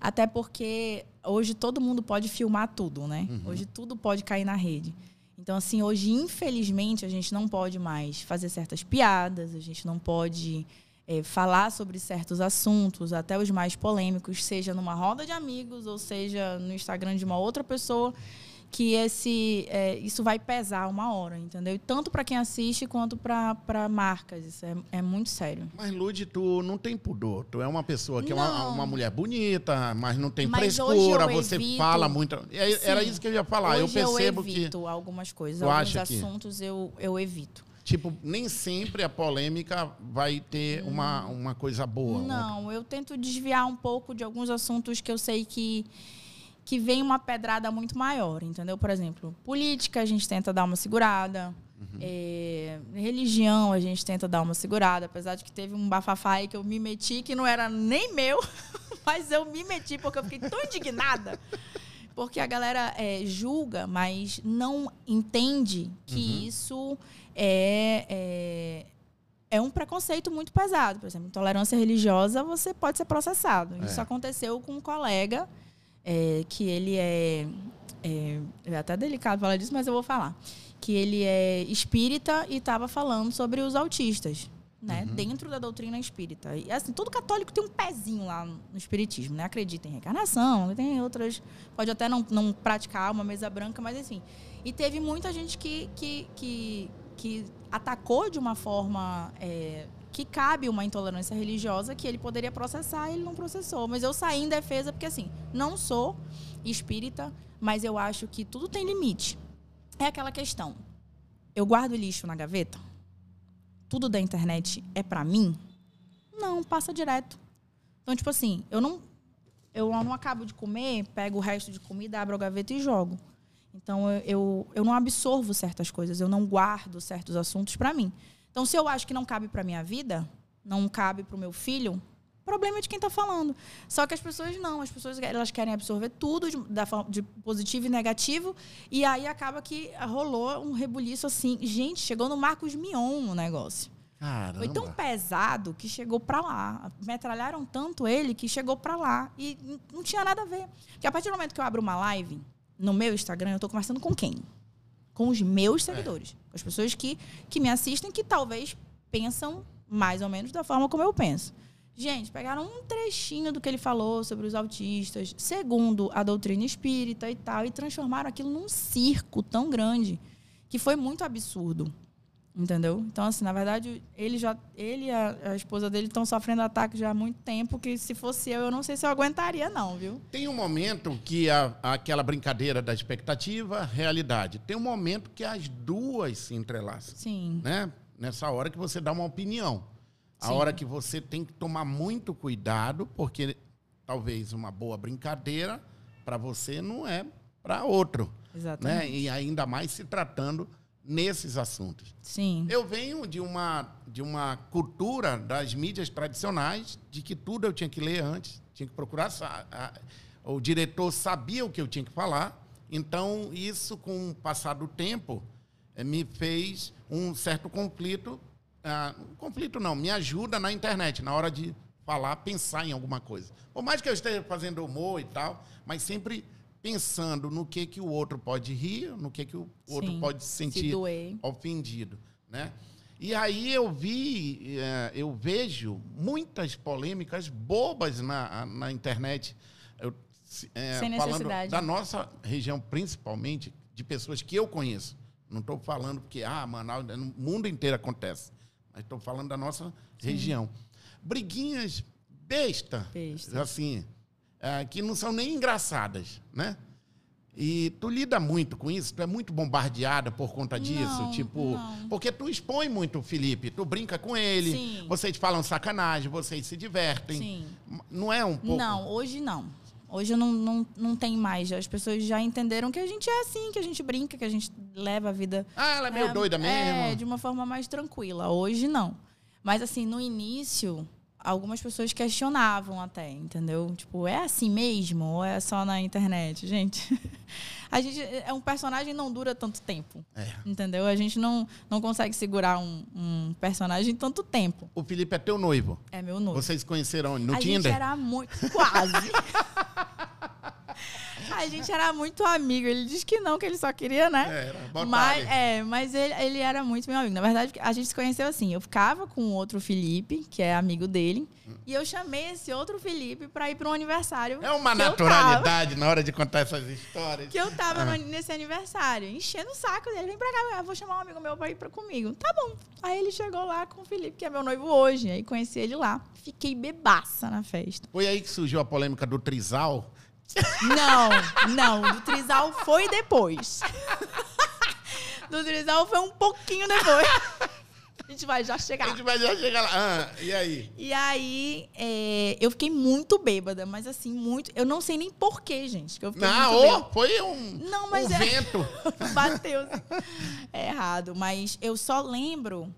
Até porque hoje todo mundo pode filmar tudo, né? Hoje tudo pode cair na rede. Então, assim, hoje, infelizmente, a gente não pode mais fazer certas piadas, a gente não pode eh, falar sobre certos assuntos, até os mais polêmicos, seja numa roda de amigos ou seja no Instagram de uma outra pessoa, que esse, eh, isso vai pesar uma hora, entendeu? Tanto para quem assiste quanto para marcas. Isso é, é muito sério. Mas, Lud, tu não tem pudor. Tu é uma pessoa que é uma, Não. uma mulher bonita, mas não tem Mas frescura, eu você evito- fala muito. É- Era Sim. isso que eu ia falar. eu Hoje percebo eu que, evito algumas coisas, Tu alguns acha que- assuntos eu, eu evito. Tipo, nem sempre a polêmica vai ter uma, uma coisa boa. Não, eu tento desviar um pouco de alguns assuntos que eu sei que que vem uma pedrada muito maior, entendeu? Por exemplo, política a gente tenta dar uma segurada, é, religião a gente tenta dar uma segurada, apesar de que teve um bafafá aí que eu me meti que não era nem meu, mas eu me meti porque eu fiquei tão indignada. Porque a galera é, julga, mas não entende que isso é, é, é um preconceito muito pesado. Por exemplo, intolerância religiosa, você pode ser processado. Isso aconteceu com um colega é, que ele é, é. É até delicado falar disso, mas eu vou falar. Que ele é espírita e estava falando sobre os autistas. Né, dentro da doutrina espírita. E assim, todo católico tem um pezinho lá no espiritismo, né? Acredita em reencarnação, tem outras. Pode até não, não praticar uma mesa branca, mas enfim. E teve muita gente que, que, que, que atacou de uma forma é, que cabe uma intolerância religiosa que ele poderia processar e ele não processou. Mas eu saí em defesa porque, assim, não sou espírita, mas eu acho que tudo tem limite. É aquela questão. Eu guardo lixo na gaveta? Tudo da internet é pra mim? Não, passa direto. Então, tipo assim, eu não eu não acabo de comer, pego o resto de comida, abro a gaveta e jogo. Então eu, eu, eu não absorvo certas coisas, eu não guardo certos assuntos pra mim. Então se eu acho que não cabe pra minha vida, não cabe pro meu filho, problema é de quem tá falando. Só que as pessoas não, as pessoas elas querem absorver tudo de, da forma de positivo e negativo, e aí acaba que rolou um rebuliço assim. Gente, chegou no Marcos Mion o negócio. Caramba. Foi tão pesado que chegou pra lá. Metralharam tanto ele que chegou pra lá. E não tinha nada a ver. Porque a partir do momento que eu abro uma live no meu Instagram, eu tô conversando com quem? Com os meus seguidores. Com as pessoas que, que me assistem, que talvez pensam mais ou menos da forma como eu penso. Gente, pegaram um trechinho do que ele falou sobre os autistas, segundo a doutrina espírita e tal, e transformaram aquilo num circo tão grande que foi muito absurdo. Entendeu? Então, assim, na verdade, ele já. Ele e a, a esposa dele estão sofrendo ataque já há muito tempo, que se fosse eu, eu não sei se eu aguentaria, não, viu? Tem um momento que a, aquela brincadeira da expectativa, realidade. Tem um momento que as duas se entrelaçam. Sim. né? Nessa hora que você dá uma opinião. A Sim. hora que você tem que tomar muito cuidado, porque talvez uma boa brincadeira para você não é para outro, Exatamente. né? E ainda mais se tratando nesses assuntos. Sim. Eu venho de uma de uma cultura das mídias tradicionais de que tudo eu tinha que ler antes, tinha que procurar o diretor sabia o que eu tinha que falar. Então, isso com o passar do tempo eh, me fez um certo conflito, ah, conflito não, me ajuda na internet na hora de falar, pensar em alguma coisa. Por mais que eu esteja fazendo humor e tal, mas sempre pensando no que que o outro pode rir, no que que o outro Sim. pode se Se sentir doer. ofendido, né? E aí eu vi, eh, eu vejo muitas polêmicas bobas na, na internet. Eu se- é, Sem falando da nossa região, principalmente, de pessoas que eu conheço. Não estou falando porque, ah, Manaus, no mundo inteiro acontece. Mas estou falando da nossa região. Briguinhas besta, Besta. assim, é, que não são nem engraçadas, né? E tu lida muito com isso? Tu é muito bombardeada por conta disso? Não, tipo, não. porque tu expõe muito o Felipe, tu brinca com ele, Sim. vocês falam sacanagem, vocês se divertem. Sim. Não é um pouco? Não, hoje não. Hoje não, não, não tem mais. As pessoas já entenderam que a gente é assim, que a gente brinca, que a gente leva a vida. Ah, ela é meio doida mesmo. É, de uma forma mais tranquila. Hoje não. Mas assim, no início, algumas pessoas questionavam até, entendeu? Tipo, é assim mesmo? Ou é só na internet? Gente, a gente. É um personagem não dura tanto tempo. É. Entendeu? A gente não, não consegue segurar um, um personagem tanto tempo. O Felipe é teu noivo. É meu noivo. Vocês conheceram no a Tinder? gente era muito. Quase. a gente era muito amigo. Ele disse que não, que ele só queria, né? É, era mas, é, mas ele, ele era muito meu amigo. Na verdade, a gente se conheceu assim. Eu ficava com outro Felipe, que é amigo dele, e eu chamei esse outro Felipe pra ir para um aniversário. É uma naturalidade na hora de contar essas histórias. que eu tava Ah. nesse aniversário, enchendo o saco dele. Vem pra cá, vou chamar um amigo meu pra ir pra comigo. Tá bom. Aí ele chegou lá com o Felipe, que é meu noivo hoje. Aí conheci ele lá. Fiquei bebaça na festa. Foi aí que surgiu a polêmica do trisal. Não, não. Do Trisal foi depois. Do Trisal foi um pouquinho depois. A gente vai já A chegar. gente vai já chegar lá. Ah, e aí? E aí, é, eu fiquei muito bêbada, mas assim, muito. Eu não sei nem porquê, gente. Que eu fiquei Não, muito ô, bêbada. foi um, Não, mas um é- vento. Bateu. assim. É errado. Mas eu só lembro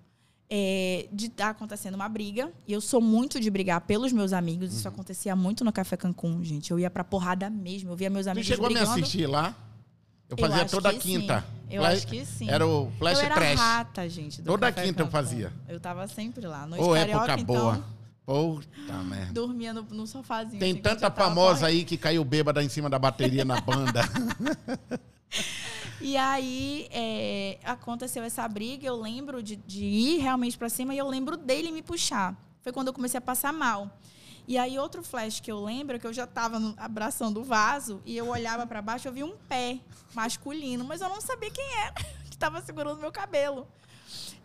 é, de estar acontecendo uma briga. E eu sou muito de brigar pelos meus amigos. Isso Uhum. acontecia muito no Café Cancún, gente. Eu ia pra porrada mesmo. Eu via meus amigos chegou a me brigando. assistir lá? Eu Eu fazia acho toda quinta. sim. Eu Flash- acho que sim. Era o Flash eu era Trash. rata, gente. do Toda Café quinta eu Cancún. fazia. Eu tava sempre lá. Noite Ô, carioca, época então, boa. Puta merda. dormia no, no sofazinho. Tem assim, tanta famosa correndo. aí que caiu bêbada em cima da bateria na banda. E aí é, aconteceu essa briga, eu lembro de, de ir realmente pra cima e eu lembro dele me puxar. Foi quando eu comecei a passar mal. E aí outro flash que eu lembro é que eu já tava no- abraçando o vaso e eu olhava pra baixo, eu vi um pé masculino, mas eu não sabia quem era que tava segurando meu cabelo.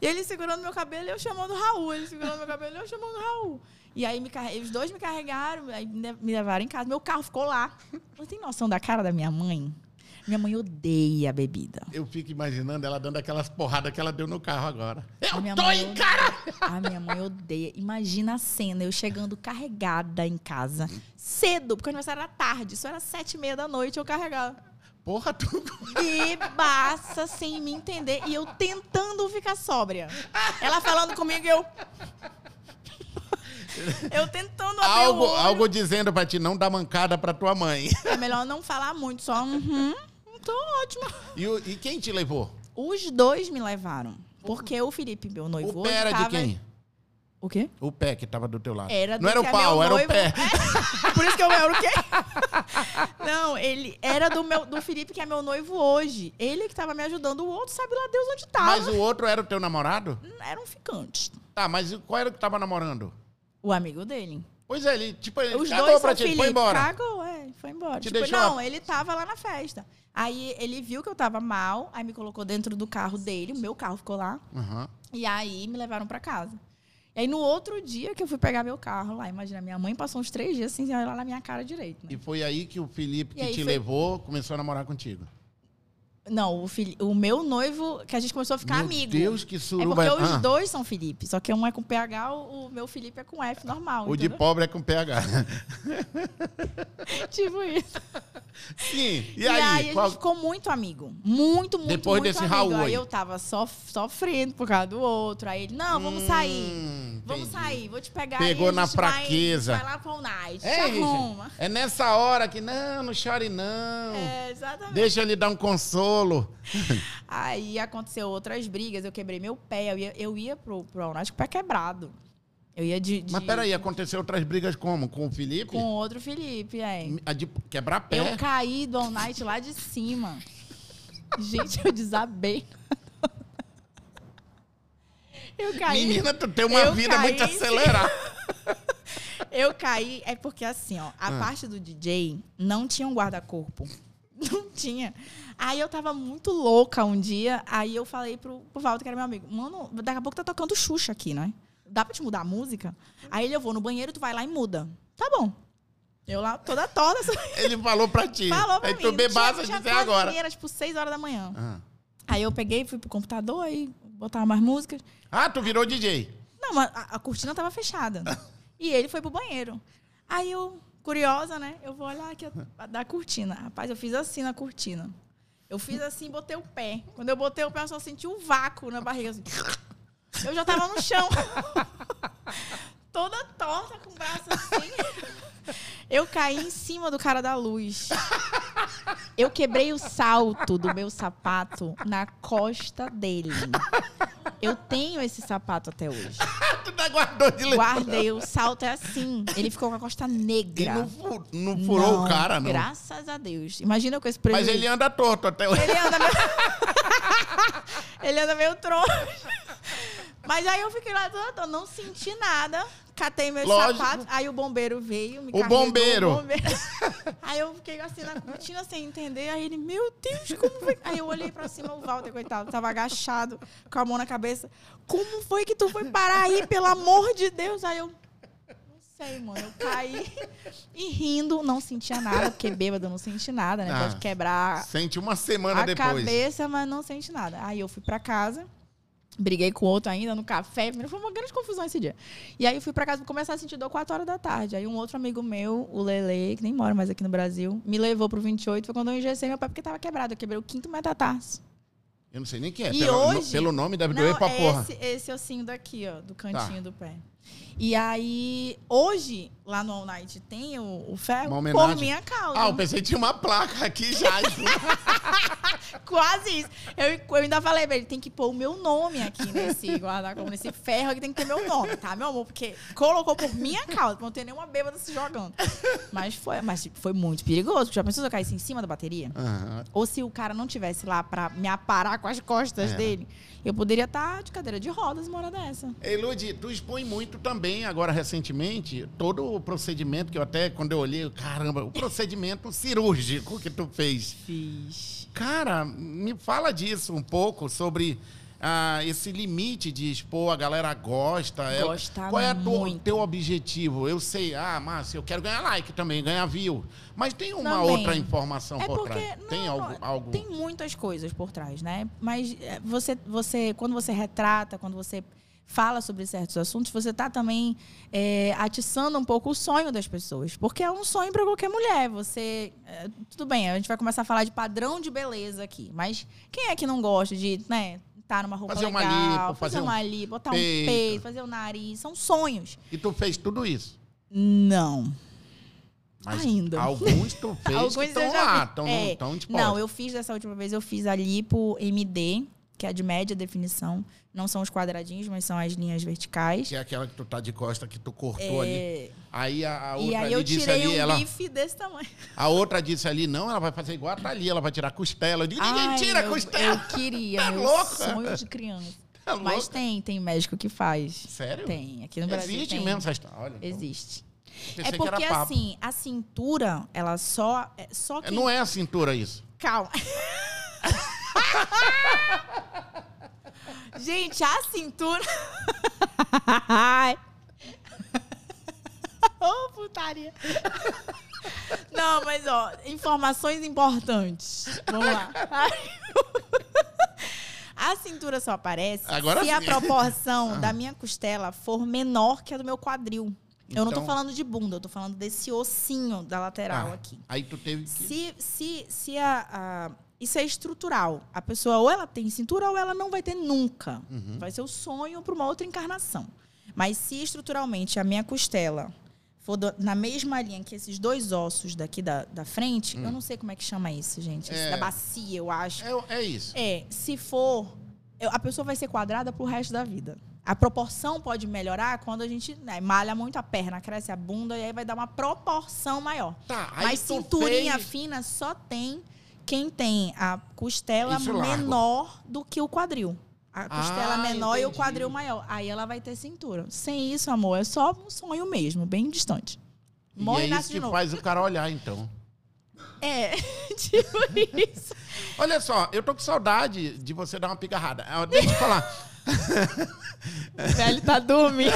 E ele segurando meu cabelo e eu chamando Raul, ele segurando meu cabelo e eu chamando Raul. E aí me carre- os dois me carregaram, aí me le- me levaram em casa, meu carro ficou lá. Você tem noção da cara da minha mãe? Minha mãe odeia bebida. Eu fico imaginando ela dando aquelas porradas que ela deu no carro agora. Eu minha tô em cara! A minha mãe odeia. Imagina a cena, eu chegando carregada em casa, cedo, porque o aniversário era tarde, isso era sete e meia da noite, eu carregava. Porra, tu. Bebaça, sem me entender, e eu tentando ficar sóbria. Ela falando comigo eu... Eu tentando abrir Algo, algo dizendo pra ti não dar mancada pra tua mãe. É melhor não falar muito, só uhum, tô ótima. E, o- e quem te levou? Os dois me levaram, porque o Felipe, meu noivo, O pé era de tava- quem? O quê? O pé que tava do teu lado. Era do não era o é pau, meu era o noivo. pé. É, por isso que eu era o quê? Não, ele era do, meu, do Felipe, que é meu noivo hoje. Ele que tava me ajudando, o outro sabe lá Deus onde tava. Mas o outro era o teu namorado? Era um ficante. Tá, mas qual era o que tava namorando? O amigo dele. Pois é, ele, tipo, ele Os cagou dois pra ti, Felipe. foi embora. Cagou, é, foi embora. Te Tipo, não, lá? ele tava lá na festa. Aí ele viu que eu tava mal, aí me colocou dentro do carro dele, o meu carro ficou lá. Aham. E aí me levaram pra casa. E aí no outro dia que eu fui pegar meu carro lá, imagina, minha mãe passou uns três dias sem olhar na minha cara direito. né? E foi aí que o Felipe que te foi- levou começou a namorar contigo. Não, o, Fili- o meu noivo, que a gente começou a ficar Meu amigo. Deus, que É suruba. porque os Ah, dois são Felipe, só que um é com PH, o, o meu Felipe é com F normal. O de entendeu? pobre é com PH. Tipo isso. Sim, e, E, aí, aí? a qual- gente ficou muito amigo. Muito, muito, Depois muito desse amigo. Raul aí. Aí eu tava sof sofrendo por causa do outro. Aí ele, não, vamos Hum, sair. Vamos entendi. sair, vou te pegar Pegou aí, a na gente vai- fraqueza. Vai, lá pro night, É, arruma. é nessa hora que, não, não chore não. É, exatamente. Deixa ele dar um consolo. Aí aconteceu outras brigas, eu quebrei meu pé, eu ia, eu ia pro, pro All Night com o pé quebrado. Eu ia de. de Mas peraí, aconteceu outras brigas como? Com o Felipe? Com outro Felipe, é. A de quebrar pé? Eu caí do All Night lá de cima. Gente, eu desabei. Eu caí. Menina, tu tem uma Eu vida caí muito acelerada. Eu caí, é porque assim, ó, a Ah. parte do DJ não tinha um guarda-corpo. Não tinha. Aí eu tava muito louca um dia, aí eu falei pro, pro Walter, que era meu amigo, mano, daqui a pouco tá tocando Xuxa aqui, né? Dá pra te mudar a música? Aí ele, eu vou no banheiro, tu vai lá e muda. Tá bom. Eu lá, toda torta, Ele falou pra ti. falou pra Aí mim. tu bebaça quase agora. Era tipo 6 horas da manhã. Ah. Aí eu peguei, fui pro computador, aí botava mais músicas. Ah, tu virou DJ. Não, mas a, a cortina tava fechada. e ele foi pro banheiro. Aí eu, curiosa, né? Eu vou olhar aqui da cortina. Rapaz, eu fiz assim na cortina. Eu fiz assim botei o pé. Quando eu botei o pé, eu só senti um vácuo na barriga. Assim. Eu já tava no chão. Toda torta, com o braço assim. Eu caí em cima do cara da luz. Eu quebrei o salto do meu sapato na costa dele. Eu tenho esse sapato até hoje. tu tá guardou de lembrança. Guardei, o salto é assim. Ele ficou com a costa E negra. não, fu- não furou o cara, não. Graças a Deus. Imagina com esse Mas prejuízo. ele anda torto até hoje. Ele anda meio... ele anda meio troncho. Mas aí eu fiquei lá, toda, não senti nada. Catei meus Lógico. sapatos. Aí o bombeiro veio, me O carregou, bombeiro. o bombeiro. Aí eu fiquei assim na cortina sem entender. Aí ele, meu Deus, como foi? Aí eu olhei pra cima, o Walter, coitado, tava agachado, com a mão na cabeça. Como foi que tu foi parar aí, pelo amor de Deus? Aí eu, não sei, mano. Eu caí e rindo, não sentia nada, porque bêbado eu não senti nada, né? Ah. Pode quebrar Sente uma semana a depois. cabeça, mas não sente nada. Aí eu fui pra casa, briguei com outro ainda no café. Foi uma grande confusão esse dia. E aí eu fui pra casa começar a sentir dor 4 horas da tarde. Aí um outro amigo meu, o Lele, que nem mora mais aqui no Brasil, me levou pro 28. Foi quando eu engessei meu pé porque tava quebrado. Eu quebrei o quinto metatarso. Eu não sei nem quem é. E pelo, hoje- no- pelo nome deve doer Não, pra é porra. esse, esse ossinho daqui, ó, do cantinho Tá. do pé. E aí, hoje, lá no All Night, tem o, o ferro por minha causa. Ah, eu pensei que tinha uma placa aqui já. Quase isso. Eu, eu ainda falei pra ele, tem que pôr o meu nome aqui nesse guarda-roupa, nesse ferro aqui tem que ter meu nome, tá, meu amor? Porque colocou por minha causa, pra não ter nenhuma bêbada se jogando. Mas foi, mas tipo, foi muito perigoso. Já pensou se eu caísse em cima da bateria? Aham. Ou se o cara não tivesse lá pra me aparar com as costas É. dele, eu poderia estar de cadeira de rodas uma hora dessa. Ei, Ludi, tu expõe muito também, agora recentemente, todo o procedimento que eu até, quando eu olhei, caramba, o procedimento cirúrgico que tu fez. Fiz. Cara, me fala disso um pouco, sobre ah, esse limite de expor, a galera gosta. ela- Gosta Qual é o teu objetivo? Eu sei, ah, Márcia, eu quero ganhar like também, ganhar view. Mas tem uma Também. outra informação É por porque trás. tem não, algo, algo... tem muitas coisas por trás, né? Mas é, você, você, quando você retrata, quando você fala sobre certos assuntos, você está também é, atiçando um pouco o sonho das pessoas, porque é um sonho para qualquer mulher. Você, é, tudo bem, a gente vai começar a falar de padrão de beleza aqui, mas quem é que não gosta de, né? Tá numa roupa Fazer uma legal, lipo, fazer, um uma lipo, botar peito. um peito, fazer o nariz, são sonhos. E tu fez tudo isso. Não. Mas Ainda. Alguns tu fez Alguns que estão lá, estão É. tão Não, eu fiz dessa última vez, eu fiz a lipo MD, que é de média definição. Não são os quadradinhos, mas são as linhas verticais. Que é aquela que tu tá de costa, que tu cortou ali. É, Aí a, a outra e aí ali eu disse tirei ali, um ela, bife desse tamanho. a outra disse ali, não, ela vai fazer igual a Thalia, ela vai tirar costela. Eu digo, ninguém Ai, tira eu, costela. Eu queria, Tá meu louca? sonho de criança. Tá Mas louca? tem, tem médico que faz. Sério? Tem, aqui no Brasil Existe tem. mesmo essa história. Olha, então, Existe. pensei É que porque assim, a cintura, ela só... É só É. Não é a cintura isso. Calma. Gente, a cintura. Ai. Ô, putaria. Não, mas ó, informações importantes. Vamos lá. A cintura só aparece Agora se a sim. proporção da minha costela for menor que a do meu quadril. Eu não tô Então- falando de bunda, eu tô falando desse ossinho da lateral Ah, aqui. Aí tu teve que... Se, se, se a, a- Isso é estrutural. A pessoa ou ela tem cintura ou ela não vai ter nunca. Uhum. Vai ser o sonho para uma outra encarnação. Mas se estruturalmente a minha costela for do- na mesma linha que esses dois ossos daqui da, da frente, eu não sei como é que chama isso, gente. Hum. É. Da bacia, eu acho. É, é isso. É, se for. eu- A pessoa vai ser quadrada pro resto da vida. A proporção pode melhorar quando a gente né, malha muito a perna, cresce a bunda e aí vai dar uma proporção maior. Tá, Mas tu cinturinha fez- fina só tem quem tem a costela Isso largo. menor do que o quadril. a costela Ah, menor e o entendi. quadril maior. Aí ela vai ter cintura. Sem isso, amor, é só um sonho mesmo, bem distante. Morre e e é nasce isso que novo. faz o cara olhar, então. É, tipo isso. Olha só, eu tô com saudade de você dar uma pigarrada. Ah, Deixa eu te falar. O velho tá dormindo.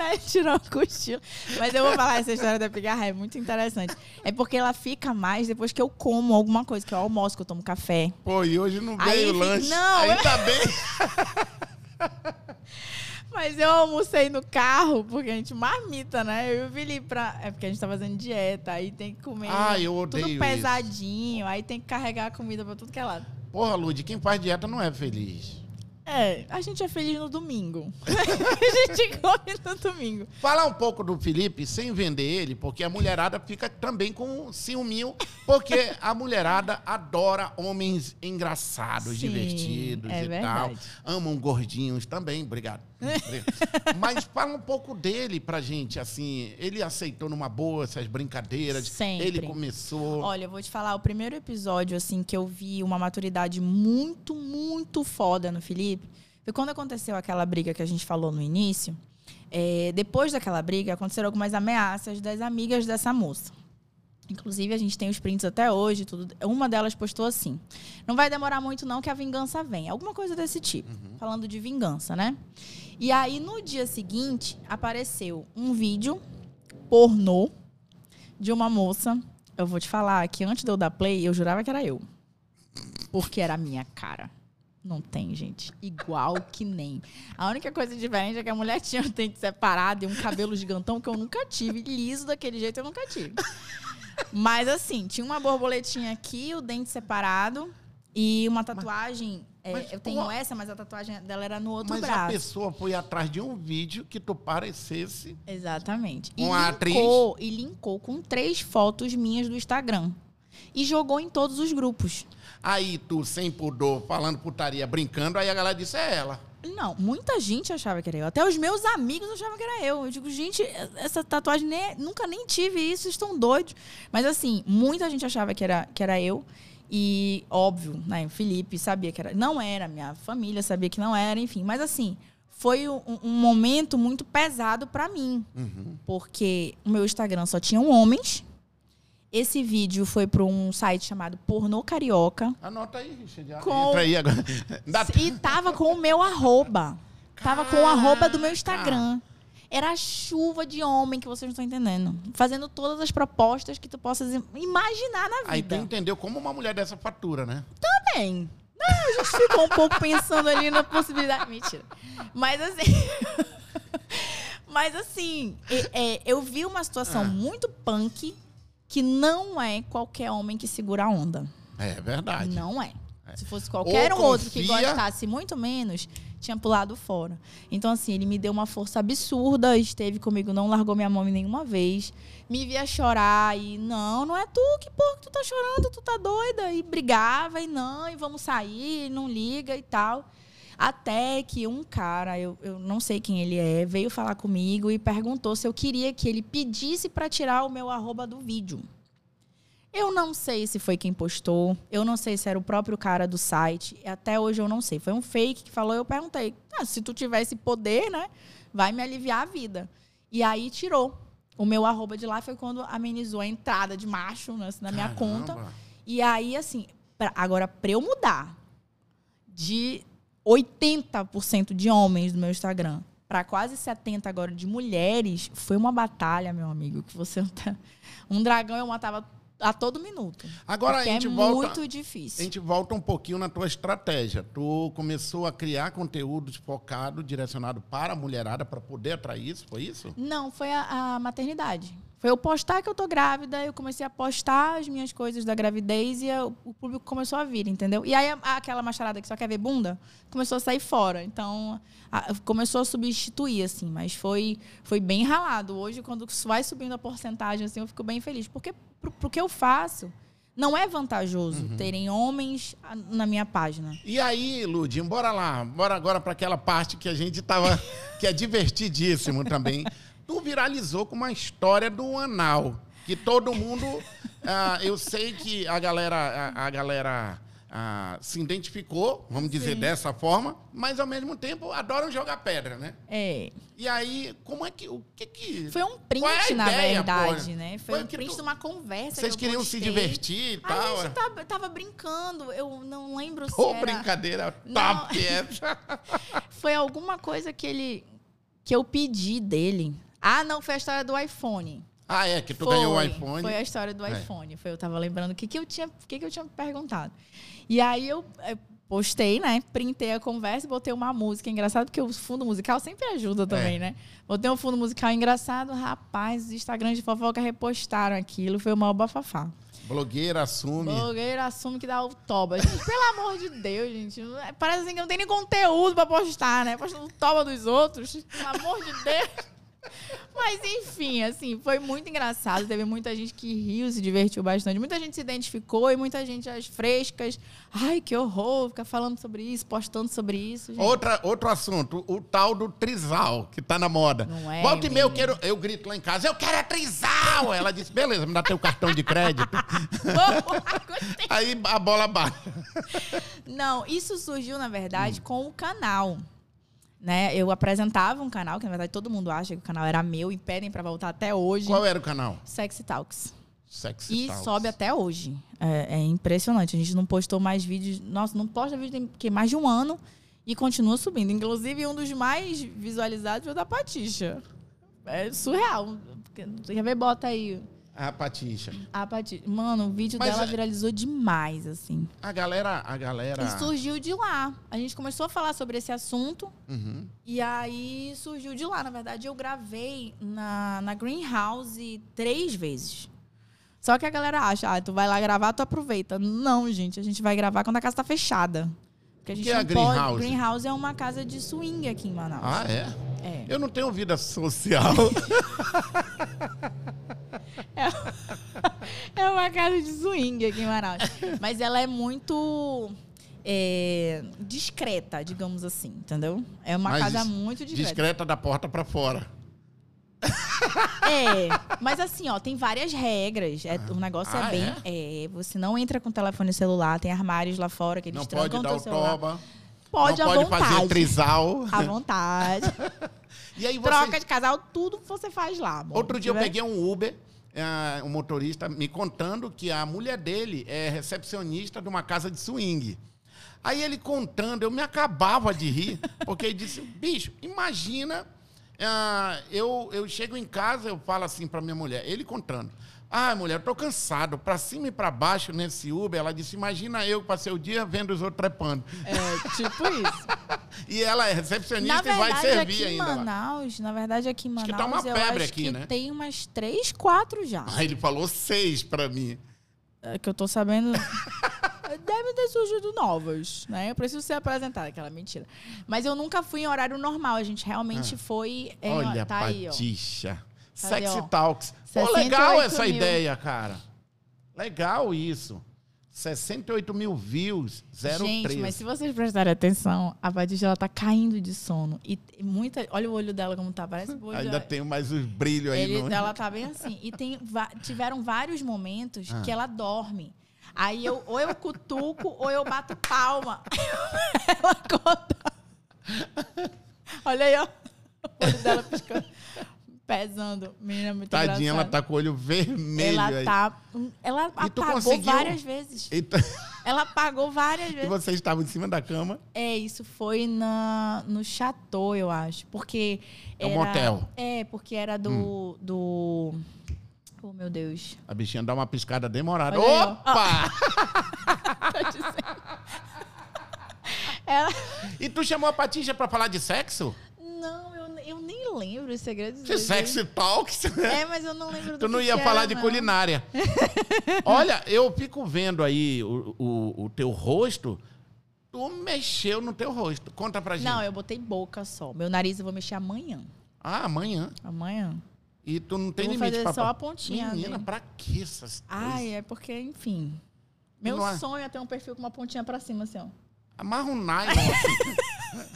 o velho tirou um cochilo. Mas eu vou falar essa história da pigarra, é muito interessante. É porque ela fica mais depois que eu como alguma coisa, que eu almoço, que eu tomo café. Pô, e hoje não Aí veio fica- lanche. Não, Ainda bem. Mas eu almocei no carro, porque a gente marmita, né? Eu e o Felipe pra... É porque a gente tá fazendo dieta, aí tem que comer Ah, eu odeio tudo isso. pesadinho, aí tem que carregar a comida pra tudo que é lado. Porra, Lud, quem faz dieta não é feliz. É, a gente é feliz no domingo. a gente come no domingo. Falar um pouco do Felipe sem vender ele, porque a mulherada fica também com ciúminho, porque a mulherada adora homens engraçados, Sim, divertidos é e verdade. tal. Amam gordinhos também, obrigado. Mas fala um pouco dele pra gente, assim, ele aceitou numa boa essas brincadeiras, Sempre. ele começou... Olha, eu vou te falar, o primeiro episódio, assim, que eu vi uma maturidade muito, muito foda no Felipe, foi quando aconteceu aquela briga que a gente falou no início. É, depois daquela briga, aconteceram algumas ameaças das amigas dessa moça. Inclusive, a gente tem os prints até hoje, tudo. Uma delas postou assim: Não vai demorar muito, não, que a vingança vem. Alguma coisa desse tipo. Falando de vingança, né? E aí, no dia seguinte, apareceu um vídeo pornô de uma moça. Eu vou te falar que antes de eu dar play, eu jurava que era eu. Porque era a minha cara. Não tem, gente. Igual que nem. A única coisa diferente é que a mulher tinha o dente separado e um cabelo gigantão que eu nunca tive. Liso daquele jeito eu nunca tive. Mas assim, tinha uma borboletinha aqui, o dente separado e uma tatuagem. é, mas eu tenho como- essa, mas a tatuagem dela era no outro Mas a braço. pessoa foi atrás de um vídeo que tu parecesse... Exatamente. E Uma linkou, e linkou com três fotos minhas do Instagram. E jogou em todos os grupos. Aí tu, sem pudor, falando putaria, brincando, aí a galera disse, é ela. Não, muita gente achava que era eu. Até os meus amigos achavam que era eu. Eu digo, gente, essa tatuagem nem- nunca nem tive isso, estão doidos. Mas assim, muita gente achava que era, que era eu. E, óbvio, né? O Felipe sabia que era. Não era, minha família sabia que não era, enfim. Mas assim, foi um, um momento muito pesado pra mim. Porque o meu Instagram só tinham homens. Esse vídeo foi para um site chamado Pornô Carioca. Anota aí, Richard. Com- Entra aí agora. E tava com o meu arroba. Tava com o arroba do meu Instagram. Era a chuva de homem que vocês não estão entendendo. Fazendo todas as propostas que tu possas im- imaginar na Aí tu vida. entendeu como uma mulher dessa fatura, né? Não, a gente ficou um pouco pensando ali na possibilidade. Mentira. Mas assim. Mas assim, e- é, eu vi uma situação Ah. muito punk que não é qualquer homem que segura a onda. É verdade. Não é. Se fosse qualquer Ou um outro que confia- gostasse muito menos, tinha pulado fora. Então, assim, ele me deu uma força absurda, esteve comigo, não largou minha mão nenhuma vez. Me via chorar e, não, não é tu, que porra que tu tá chorando, tu tá doida. E brigava, e não, e vamos sair, e não liga e tal. Até que um cara, eu, eu não sei quem ele é, veio falar comigo e perguntou se eu queria que ele pedisse pra tirar o meu arroba do vídeo. Eu não sei se foi quem postou, eu não sei se era o próprio cara do site, até hoje eu não sei. Foi um fake que falou, eu perguntei, ah, se tu tivesse poder, né, vai me aliviar a vida. E aí tirou. O meu arroba de lá foi quando amenizou a entrada de macho né, na minha conta. Caramba. E aí, assim, pra- agora pra eu mudar de 80% de homens do meu Instagram para quase 70% agora de mulheres, foi uma batalha, meu amigo, que você tá... Um dragão eu matava a todo minuto. Agora a gente é volta. muito A difícil. gente volta um pouquinho na tua estratégia. Tu começou a criar conteúdos focado, direcionado para a mulherada, para poder atrair isso, foi isso? Não, foi a, a maternidade. Foi eu postar que eu tô grávida, eu comecei a postar as minhas coisas da gravidez e eu- o público começou a vir, entendeu? E aí aquela macharada que só quer ver bunda começou a sair fora. Então a- começou a substituir, assim, mas foi, foi bem ralado. Hoje, quando vai subindo a porcentagem, assim, eu fico bem feliz. Porque pro, pro que eu faço, não é vantajoso terem homens ah, na minha página. E aí, Lud, bora lá, bora agora para aquela parte que a gente tava, que é divertidíssimo também. Tu viralizou com uma história do anal, que todo mundo, ah, eu sei que a galera, a, a galera ah, se identificou, vamos dizer Sim. dessa forma, mas ao mesmo tempo adoram jogar pedra, né? É. E aí, como é que. O que que. Foi um print, é a na ideia, verdade, pô? né? Foi Foi um print tu- de uma conversa. Vocês que queriam se divertir e A tal? gente é? tava, tava brincando, eu não lembro se Ô, era... brincadeira Não. top essa. Foi alguma coisa que ele... Que eu pedi dele. Ah, não, foi a história do iPhone. Ah, é, que tu Foi, ganhou o iPhone. Foi a história do É. iPhone. Foi, eu tava lembrando o que, que eu tinha, o que, que eu tinha perguntado. E aí eu eh, postei, né? Printei a conversa e botei uma música engraçada, porque o fundo musical sempre ajuda também, É. né? Botei um fundo musical engraçado, rapaz, os Instagrams de fofoca repostaram aquilo, foi uma bafafá. Blogueira assume. Blogueiro assume que dá o toba. Gente, pelo amor de Deus, gente. Parece assim que não tem nem conteúdo pra postar, né? Postando o toba dos outros. Pelo amor de Deus. Mas enfim, assim, foi muito engraçado. Teve muita gente que riu, se divertiu bastante. Muita gente se identificou e muita gente às frescas. Ai, que horror, ficar falando sobre isso, postando sobre isso. gente. Outra, outro assunto, o tal do trisal, que tá na moda. Não é, Volta e meia, eu, quero, eu grito lá em casa, eu quero é trisal! Ela disse, beleza, me dá teu cartão de crédito. Boa. Aí a bola baixa. Não, isso surgiu, na verdade, com o canal. Né? Eu apresentava um canal, que na verdade todo mundo acha que o canal era meu e pedem pra voltar até hoje. Qual era o canal? Sexy Talks. Sexy E Talks. sobe até hoje. É, é impressionante. A gente não postou mais vídeos. Nossa, não posta vídeo tem que, mais de um ano e continua subindo. Inclusive, um dos mais visualizados foi o da Patixa. É surreal. Quer ver? Bota aí. A Patixa. A Patixa. Mano, o vídeo Mas dela é- viralizou demais, assim. A galera, a galera... E surgiu de lá. A gente começou a falar sobre esse assunto. Uhum. E aí surgiu de lá. Na verdade, eu gravei na, na Greenhouse três vezes. Só que a galera acha, ah, tu vai lá gravar, tu aproveita. Não, gente, a gente vai gravar quando a casa tá fechada. Porque a gente que é a não pode. Greenhouse? Greenhouse é uma casa de swing aqui em Manaus. Ah, é? É. Eu não tenho vida social. É uma casa de swing aqui em Manaus. Mas ela é muito é, discreta, digamos assim, entendeu? É uma Mas casa muito discreta. Discreta da porta pra fora. É, mas assim, ó, tem várias regras. É, o negócio Ah, é bem. É? você não entra com telefone celular, tem armários lá fora que eles Não pode trancam dar teu o celular. toba. Pode não à pode vontade. fazer trisal. À vontade. E aí você... Troca de casal, tudo você faz lá. amor. Outro dia eu peguei um Uber, eh, um motorista me contando que a mulher dele é recepcionista de uma casa de swing. Aí ele contando, eu me acabava de rir, porque ele disse, bicho, imagina, ah, eu, eu chego em casa, eu falo assim pra minha mulher, ele contando, ah, mulher, tô cansado, pra cima e pra baixo nesse Uber, ela disse, imagina eu que passei o dia vendo os outros trepando. É, tipo isso. E ela é Na recepcionista e vai verdade, servir aqui em ainda lá. Manaus, na verdade, aqui em Acho Manaus, que tá uma febre acho aqui, né? tem umas três, quatro já. Aí ele falou seis pra mim. É, que eu tô sabendo. Devem ter surgido novas, né? Eu preciso ser apresentada, aquela mentira. Mas eu nunca fui em horário normal. A gente realmente foi. em- Ah. Olha, tá aí, ó. Patixa. Sexy? Talks. Pô, 68 legal essa mil. ideia, cara. Legal isso. 68 mil views, 03. Gente, mas se vocês prestarem atenção, a Patrícia ela tá caindo de sono. E muita. Olha o olho dela como tá, parece o olho Ainda tem mais os brilhos aí. Ele- no... Ela tá bem assim. E tem, tiveram vários momentos Ah. que ela dorme. Aí eu, ou eu cutuco ou eu bato palma. ela conta. Olha aí, ó. O olho dela piscando. Pesando. Menina, muito Tadinha, ela engraçada. tá com o olho vermelho Ela aí. tá. Ela E apagou conseguiu? várias vezes. Ela apagou várias E vezes. vocês estavam em cima da cama. É, isso foi na, no Chateau, eu acho. Porque. É um era- motel. É, porque era do. do oh, meu Deus. A bichinha dá uma piscada demorada. Olha. Opa! Tá dizendo. Ela. E tu chamou a Patixa pra falar de sexo? Não, eu, nem lembro os segredos. De Sexy Talks? É, mas eu não lembro do Tu não que ia que falar era, de não. culinária. Olha, eu fico vendo aí o, o, o teu rosto. Tu mexeu no teu rosto. Conta pra gente. Não, eu botei boca só. Meu nariz eu vou mexer amanhã. Ah, amanhã. Amanhã. E tu não tem Eu vou limite fazer pra... só a pontinha Menina, dele. pra que essas Ai, coisas? é porque, enfim. Meu Não é? sonho é ter um perfil com uma pontinha pra cima, assim, ó. Amarra um nylon assim.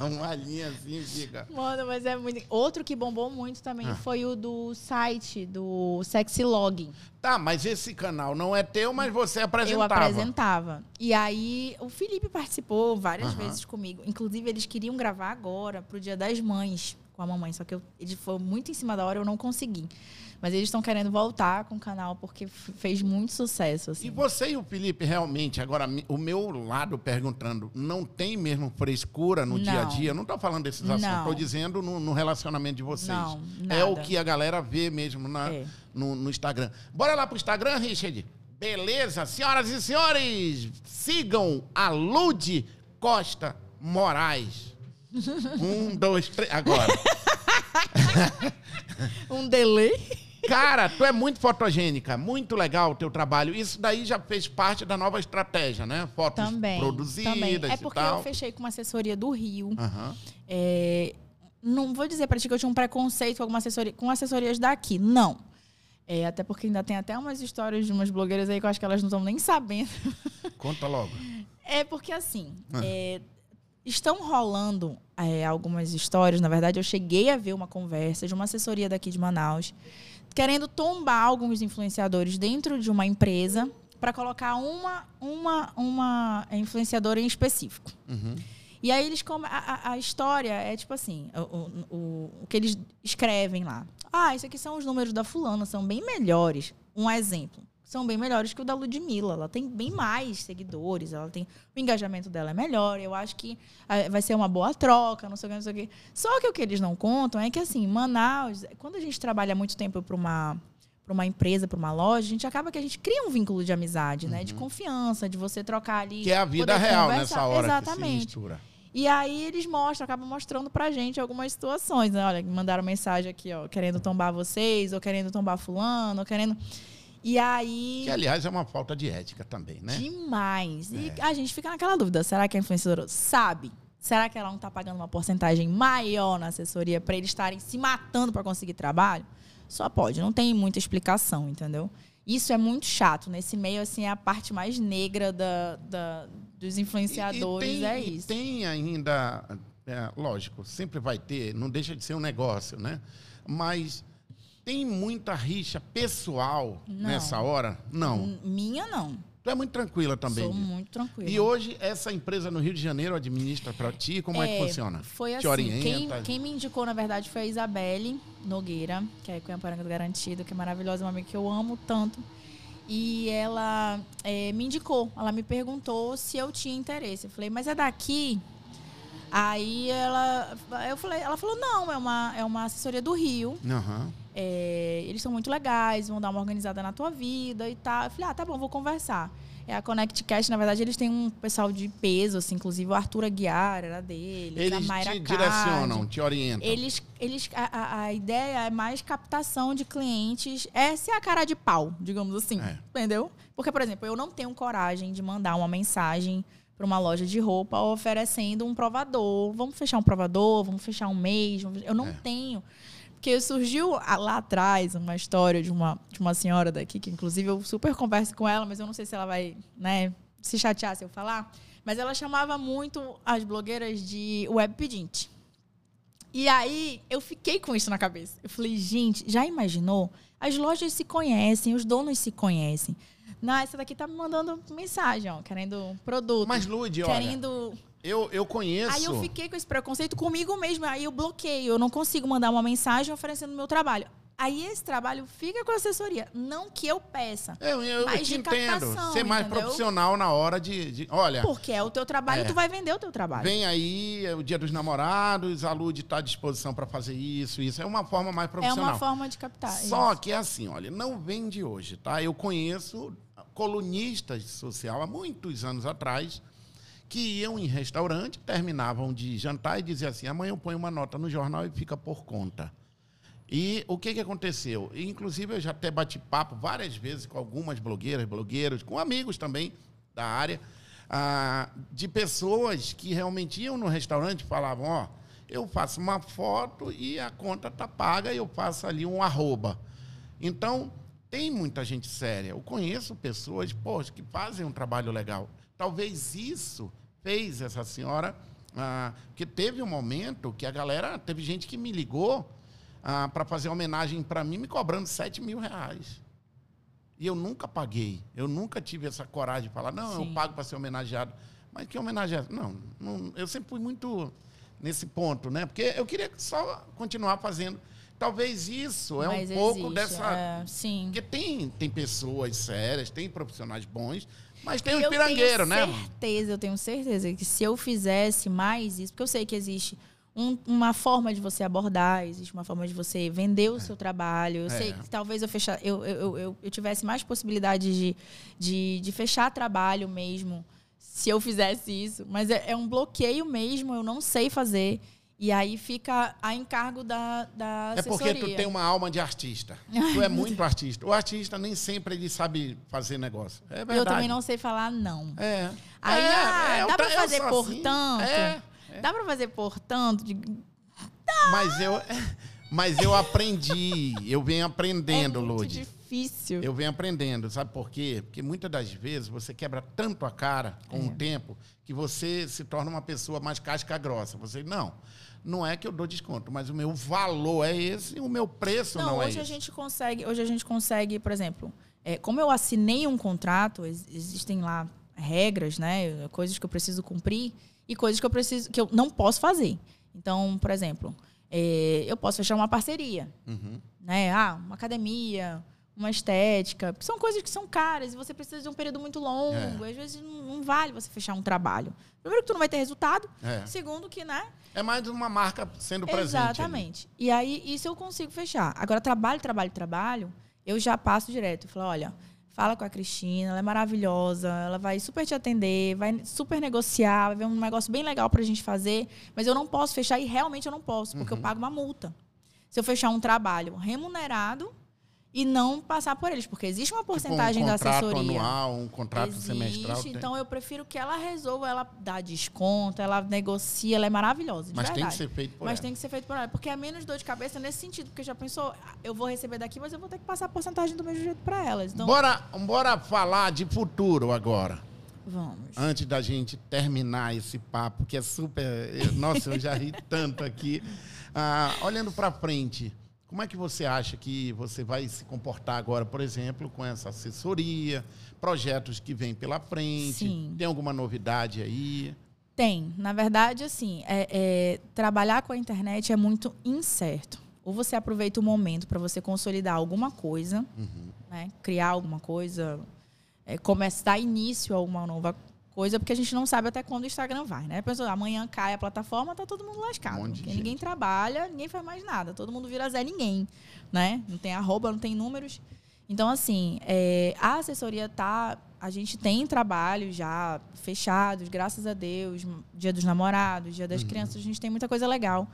uma linha assim fica. Mano, mas é muito. Outro que bombou muito também Ah. foi o do site, do Sexy Login. Tá, mas esse canal não é teu, mas você Eu apresentava. apresentava. E aí, o Felipe participou várias Aham. vezes comigo. Inclusive, eles queriam gravar agora, pro Dia das Mães, com a mamãe. Só que eu, ele foi muito em cima da hora, eu não consegui. Mas eles estão querendo voltar com o canal, porque fez muito sucesso, E assim. você e o Felipe, realmente, agora, o meu lado perguntando, não tem mesmo frescura no Não. dia a dia? Não tô falando desses assuntos, tô dizendo no, no relacionamento de vocês. Não, É o nada. que a galera vê mesmo na, É. no, no Instagram. Bora lá pro Instagram, Richard? Beleza? Senhoras e senhores, sigam a Lude Costa Moraes. um, dois, três, agora. Um delay. Cara, tu é muito fotogênica, muito legal o teu trabalho. Isso daí já fez parte da nova estratégia, né? Fotos Também. produzidas também. É porque eu fechei com uma assessoria do Rio. Aham. É, não vou dizer pra ti que eu tinha um preconceito com, alguma assessoria, com assessorias daqui. Não. É, até porque ainda tem até umas histórias de umas blogueiras aí que eu acho que elas não estão nem sabendo. Conta logo. É porque assim, Ah. é, estão rolando é, algumas histórias. Na verdade, eu cheguei a ver uma conversa de uma assessoria daqui de Manaus querendo tombar alguns influenciadores dentro de uma empresa para colocar uma, uma, uma influenciadora em específico. Uhum. E aí eles come... a, a- história é tipo assim, o, o- o que eles escrevem lá. Ah, isso aqui são os números da fulana, são bem melhores. Um exemplo. São bem melhores que o da Ludmilla. Ela tem bem mais seguidores, ela tem. O engajamento dela é melhor. Eu acho que ah, vai ser uma boa troca, não sei o que, não sei o que. Só que o que eles não contam é que, assim, Manaus, quando a gente trabalha muito tempo para uma para uma empresa, para uma loja, a gente acaba que a gente cria um vínculo de amizade, né? De confiança, de você trocar ali. Uhum. Que é a vida real conversar. nessa hora que se Exatamente. mistura. E aí eles mostram, acabam mostrando pra gente algumas situações. Né? Olha, mandaram mensagem aqui, ó, querendo tombar vocês, ou querendo tombar fulano, ou querendo. E aí. Que, aliás, é uma falta de ética também, né? Demais. E É. a gente fica naquela dúvida: será que a influenciadora sabe? Será que ela não tá pagando uma porcentagem maior na assessoria para eles estarem se matando para conseguir trabalho? Só pode, não tem muita explicação, entendeu? Isso é muito chato. Nesse meio, assim, é a parte mais negra da, da- dos influenciadores, tem, é e isso. tem ainda, é, lógico, sempre vai ter, não deixa de ser um negócio, né? Mas tem muita rixa pessoal Não. nessa hora? Não. Minha não. Tu é muito tranquila também. Sou muito tranquila. E hoje, essa empresa no Rio de Janeiro administra para ti? Como é, que funciona? Foi Te assim, orienta? quem, quem me indicou, na verdade, foi a Isabelle Nogueira, que é Cunhaparanga do Garantido, que é maravilhosa, uma amiga que eu amo tanto. E ela é, me indicou, ela me perguntou se eu tinha interesse. Eu falei, mas é daqui? Aí ela, eu falei, ela falou, não, é uma, é uma assessoria do Rio. Aham. É, eles são muito legais, vão dar uma organizada na tua vida e tal. Eu falei, ah, tá bom, vou conversar. É a ConnectCast, na verdade, eles têm um pessoal de peso, assim, inclusive o Arthur Aguiar era deles, a Eles Mayra te direcionam, te orientam. Eles, eles, a, a- a ideia é mais captação de clientes. É a cara de pau, digamos assim. É. Entendeu? Porque, por exemplo, eu não tenho coragem de mandar uma mensagem para uma loja de roupa oferecendo um provador. Vamos fechar um provador, vamos fechar um mês. Eu não É. tenho. Porque surgiu ah, lá atrás uma história de uma, de uma senhora daqui, que inclusive eu super converso com ela, mas eu não sei se ela vai né, se chatear se eu falar. Mas ela chamava muito as blogueiras de web pedinte. E aí eu fiquei com isso na cabeça. Eu falei, gente, já imaginou? As lojas se conhecem, os donos se conhecem. Não, essa daqui tá me mandando mensagem, ó, querendo produto. Mas, Lude, olha, querendo. Eu, eu conheço... Aí eu fiquei com esse preconceito comigo mesmo. Aí eu bloqueio. Eu não consigo mandar uma mensagem oferecendo o meu trabalho. Aí esse trabalho fica com a assessoria. Não que eu peça. Eu, eu, eu mais te de entendo. captação, Ser mais entendeu? profissional na hora de... de- olha, Porque é o teu trabalho, É. tu vai vender o teu trabalho. vem aí é o dia dos namorados, a Lude está à disposição para fazer isso, isso. É uma forma mais é profissional. uma forma de captar. Só isso. que é assim, olha, não vem de hoje, tá? Eu conheço colunistas de social há muitos anos atrás que iam em restaurante, terminavam de jantar e diziam assim: amanhã eu ponho uma nota no jornal e fica por conta. E o que, que aconteceu? Inclusive, eu já até bati papo várias vezes com algumas blogueiras, blogueiros, com amigos também da área, ah, de pessoas que realmente iam no restaurante e falavam: ó, eu faço uma foto e a conta tá paga e eu faço ali um arroba. Então, tem muita gente séria. Eu conheço pessoas, poxa, que fazem um trabalho legal. Talvez isso fez essa senhora Ah, porque teve um momento que a galera, teve gente que me ligou ah, para fazer homenagem para mim, me cobrando 7 mil reais. E eu nunca paguei. Eu nunca tive essa coragem de falar, não, Sim. eu pago para ser homenageado. Mas que homenagem é essa? Não, não, eu sempre fui muito nesse ponto, né? Porque eu queria só continuar fazendo. Talvez isso é Mas um pouco existe, dessa. é, sim. Porque tem, tem pessoas sérias, tem profissionais bons, mas tem os eu pirangueiros, tenho né? certeza, eu tenho certeza que se eu fizesse mais isso, porque eu sei que existe um- uma forma de você abordar, existe uma forma de você vender o seu trabalho. Eu sei É. que talvez eu, fechar, eu, eu, eu, eu- eu tivesse mais possibilidades de, de, de fechar trabalho mesmo se eu fizesse isso. Mas é, é um bloqueio mesmo, eu não sei fazer. E aí fica a encargo da, da É porque tu assessoria. tem uma alma de artista. Tu é muito artista. O artista nem sempre ele sabe fazer negócio. É verdade. Eu também não sei falar não. É. Aí, É, ah, é, dá pra eu fazer sou assim. portanto? É, Dá pra fazer portanto? De- mas eu, mas eu aprendi. Eu venho aprendendo, é muito Lud. difícil. Eu venho aprendendo, sabe por quê? Porque muitas das vezes você quebra tanto a cara com É. o tempo que você se torna uma pessoa mais casca grossa. Você, não, não é que eu dou desconto, mas o meu valor é esse e o meu preço não, Não, é hoje a esse. gente consegue, hoje a gente consegue, por exemplo, é, como eu assinei um contrato, ex- existem lá regras, né, coisas que eu preciso cumprir e coisas que eu preciso que eu não posso fazer. Então, por exemplo, é, eu posso fechar uma parceria, Uhum. né? Ah, uma academia, uma estética, porque são coisas que são caras e você precisa de um período muito longo. É. Às vezes não, não vale você fechar um trabalho. Primeiro que tu não vai ter resultado, É. segundo que, né? É mais uma marca sendo presente. Exatamente. E aí, isso eu consigo fechar. Agora, trabalho, trabalho, trabalho, eu já passo direto. Eu falo, olha, fala com a Cristina, ela é maravilhosa, ela vai super te atender, vai super negociar, vai ver um negócio bem legal pra gente fazer, mas eu não posso fechar e realmente eu não posso, porque Uhum. eu pago uma multa. Se eu fechar um trabalho remunerado e não passar por eles, porque existe uma porcentagem tipo um da contrato assessoria. anual, um contrato Existe, semestral. tem. então eu prefiro que ela resolva, ela dá desconto, ela negocia, ela é maravilhosa. mas tem que verdade. ser feito por Mas ela. tem que ser feito por ela. Porque é menos dor de cabeça nesse sentido. Porque já pensou, eu vou receber daqui, mas eu vou ter que passar a porcentagem do mesmo jeito para elas. Então, Bora, bora falar de futuro agora. vamos. Antes da gente terminar esse papo, que é super. Nossa, eu já ri tanto aqui. Ah, olhando para frente, como é que você acha que você vai se comportar agora, por exemplo, com essa assessoria, projetos que vêm pela frente? Sim. Tem alguma novidade aí? Tem. Na verdade, assim, é- é, trabalhar com a internet é muito incerto. Ou você aproveita o momento para você consolidar alguma coisa, né? criar alguma coisa, é, começar dar início a uma nova coisa, porque a gente não sabe até quando o Instagram vai, né? Pessoal, amanhã cai a plataforma, tá todo mundo lascado. Um porque ninguém trabalha, ninguém faz mais nada. Todo mundo vira Zé Ninguém, né? Não tem arroba, não tem números. Então, assim, é, a assessoria tá. A gente tem trabalhos já fechados, graças a Deus. Dia dos namorados, dia das crianças, a gente tem muita coisa legal.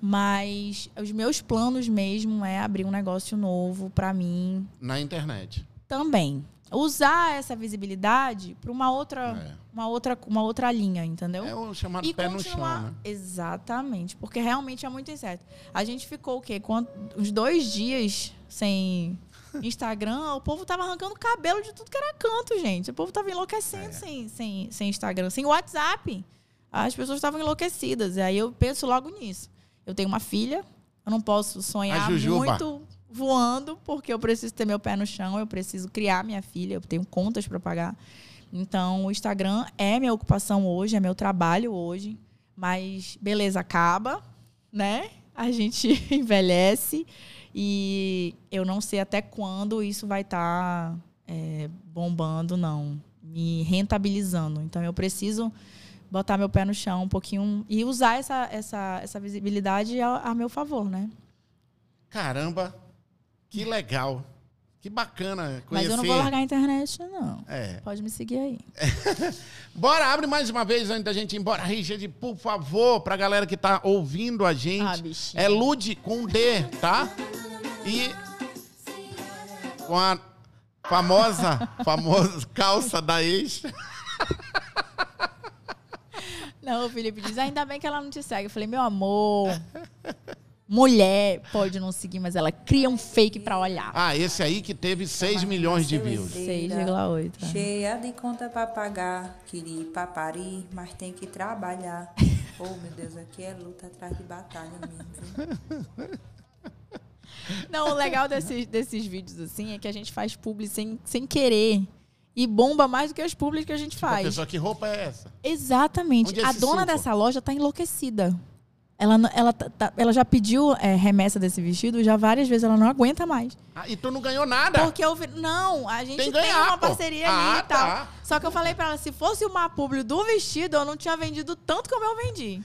Mas os meus planos mesmo é abrir um negócio novo para mim Na internet. também. Usar essa visibilidade para uma outra, É. uma outra, uma outra linha, entendeu? É o chamado e pé continuar. no chão, né? Exatamente, porque realmente é muito incerto. A gente ficou o quê? Quant- uns dois dias sem Instagram, o povo tava arrancando cabelo de tudo que era canto, gente. O povo tava enlouquecendo É. sem, sem, sem Instagram, sem WhatsApp. As pessoas estavam enlouquecidas. E aí eu penso logo nisso. Eu tenho uma filha, eu não posso sonhar muito voando, porque eu preciso ter meu pé no chão, eu preciso criar minha filha, eu tenho contas para pagar. Então, o Instagram é minha ocupação hoje, é meu trabalho hoje. Mas, beleza, acaba, né? A gente envelhece e eu não sei até quando isso vai estar bombando, não. Me rentabilizando. Então, eu preciso botar meu pé no chão um pouquinho e usar essa, essa, essa visibilidade a, a meu favor, né? Caramba, que legal. Que bacana conhecer. Mas eu não vou largar a internet, não. É. Pode me seguir aí. Bora, abre mais uma vez antes da gente ir embora. Richard, por favor, pra galera que tá ouvindo a gente. Ah, bichinho. é Lude com D, tá? E com a famosa, famosa calça da ex. Não, o Felipe diz, ainda bem que ela não te segue. Eu falei, meu amor, mulher pode não seguir, mas ela cria um fake pra olhar. Ah, esse aí que teve 6 milhões de views. 6,8. Cheia de conta pra pagar, queria ir pra Paris, mas tem que trabalhar. Oh, meu Deus, aqui é luta atrás de batalha mesmo. Não, o legal desses, desses vídeos, assim, é que a gente faz publi sem, sem querer. E bomba mais do que as publis que a gente A faz. pessoa, que roupa é essa? Exatamente. É a dona suco? dessa loja tá enlouquecida. Ela, ela, tá- tá- ela já pediu é, remessa desse vestido já várias vezes, ela não aguenta mais. Ah, e tu não ganhou nada. Porque eu vi... Não, a gente Tem tem, ganhar, uma pô. parceria Ah, ali e tal. tá. Só que eu falei pra ela, se fosse uma publi do vestido, eu não tinha vendido tanto como eu vendi.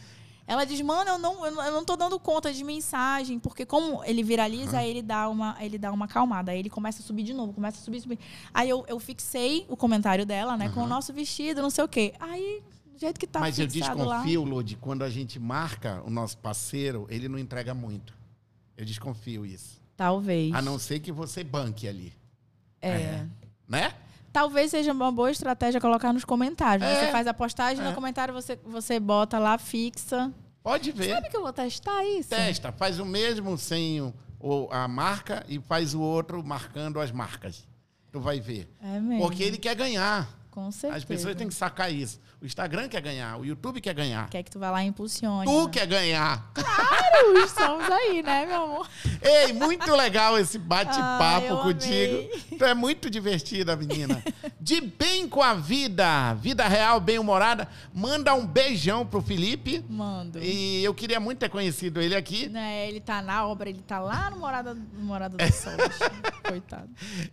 Ela diz, mano, eu não, eu não, tô dando conta de mensagem, porque como ele viraliza, aí ele dá uma, ele dá uma acalmada. Aí ele começa a subir de novo, começa a subir, subir. Aí eu, eu fixei o comentário dela, né, com o nosso vestido, não sei o quê. Aí, do jeito que tá Mas eu lá... desconfio, Lud, quando a gente marca o nosso parceiro, ele não entrega muito. Eu desconfio isso. Talvez. A não ser que você banque ali. É. Né? Talvez seja uma boa estratégia colocar nos comentários. né? É. Você faz a postagem, É. no comentário você, você bota lá, fixa. Pode ver. Sabe que eu vou testar isso? Testa, faz o mesmo sem o- a marca e faz o outro marcando as marcas. Tu vai ver. É mesmo. Porque ele quer ganhar. Com certeza. As pessoas têm que sacar isso. O Instagram quer ganhar, o YouTube quer ganhar. Quer que tu vá lá e impulsione. Tu né? quer ganhar. Claro, estamos aí, né, meu amor? Ei, muito legal esse Ah, bate-papo eu contigo. Tu é muito divertida, menina. De bem com a vida, vida real, bem-humorada. Manda um beijão pro Felipe. Mando. E eu queria muito ter conhecido ele aqui. Né, ele tá na obra, ele tá lá no Morada, no morada do Sol. bicho. Coitado.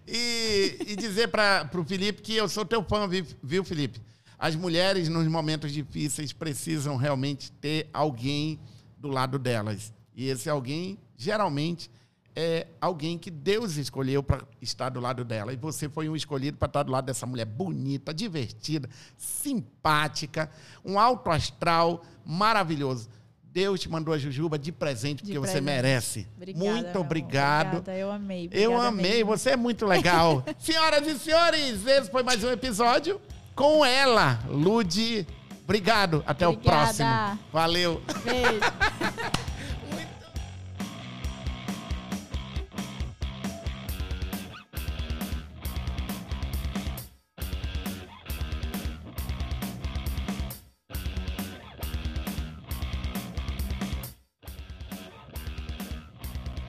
E, e dizer para pro Felipe que eu sou teu fã, vi- viu, Felipe? As mulheres, nos momentos difíceis, precisam realmente ter alguém do lado delas. E esse alguém, geralmente, é alguém que Deus escolheu para estar do lado dela. E você foi um escolhido para estar do lado dessa mulher bonita, divertida, simpática, um alto astral maravilhoso. Deus te mandou a Jujuba de presente, De porque você presente. merece. Obrigada, Muito obrigado. Obrigada, eu amei. Eu Obrigada amei, mesmo. você é muito legal. Senhoras e senhores, esse foi mais um episódio com ela, Lude. Obrigado. Até Obrigada. o próximo. Valeu. Beijo.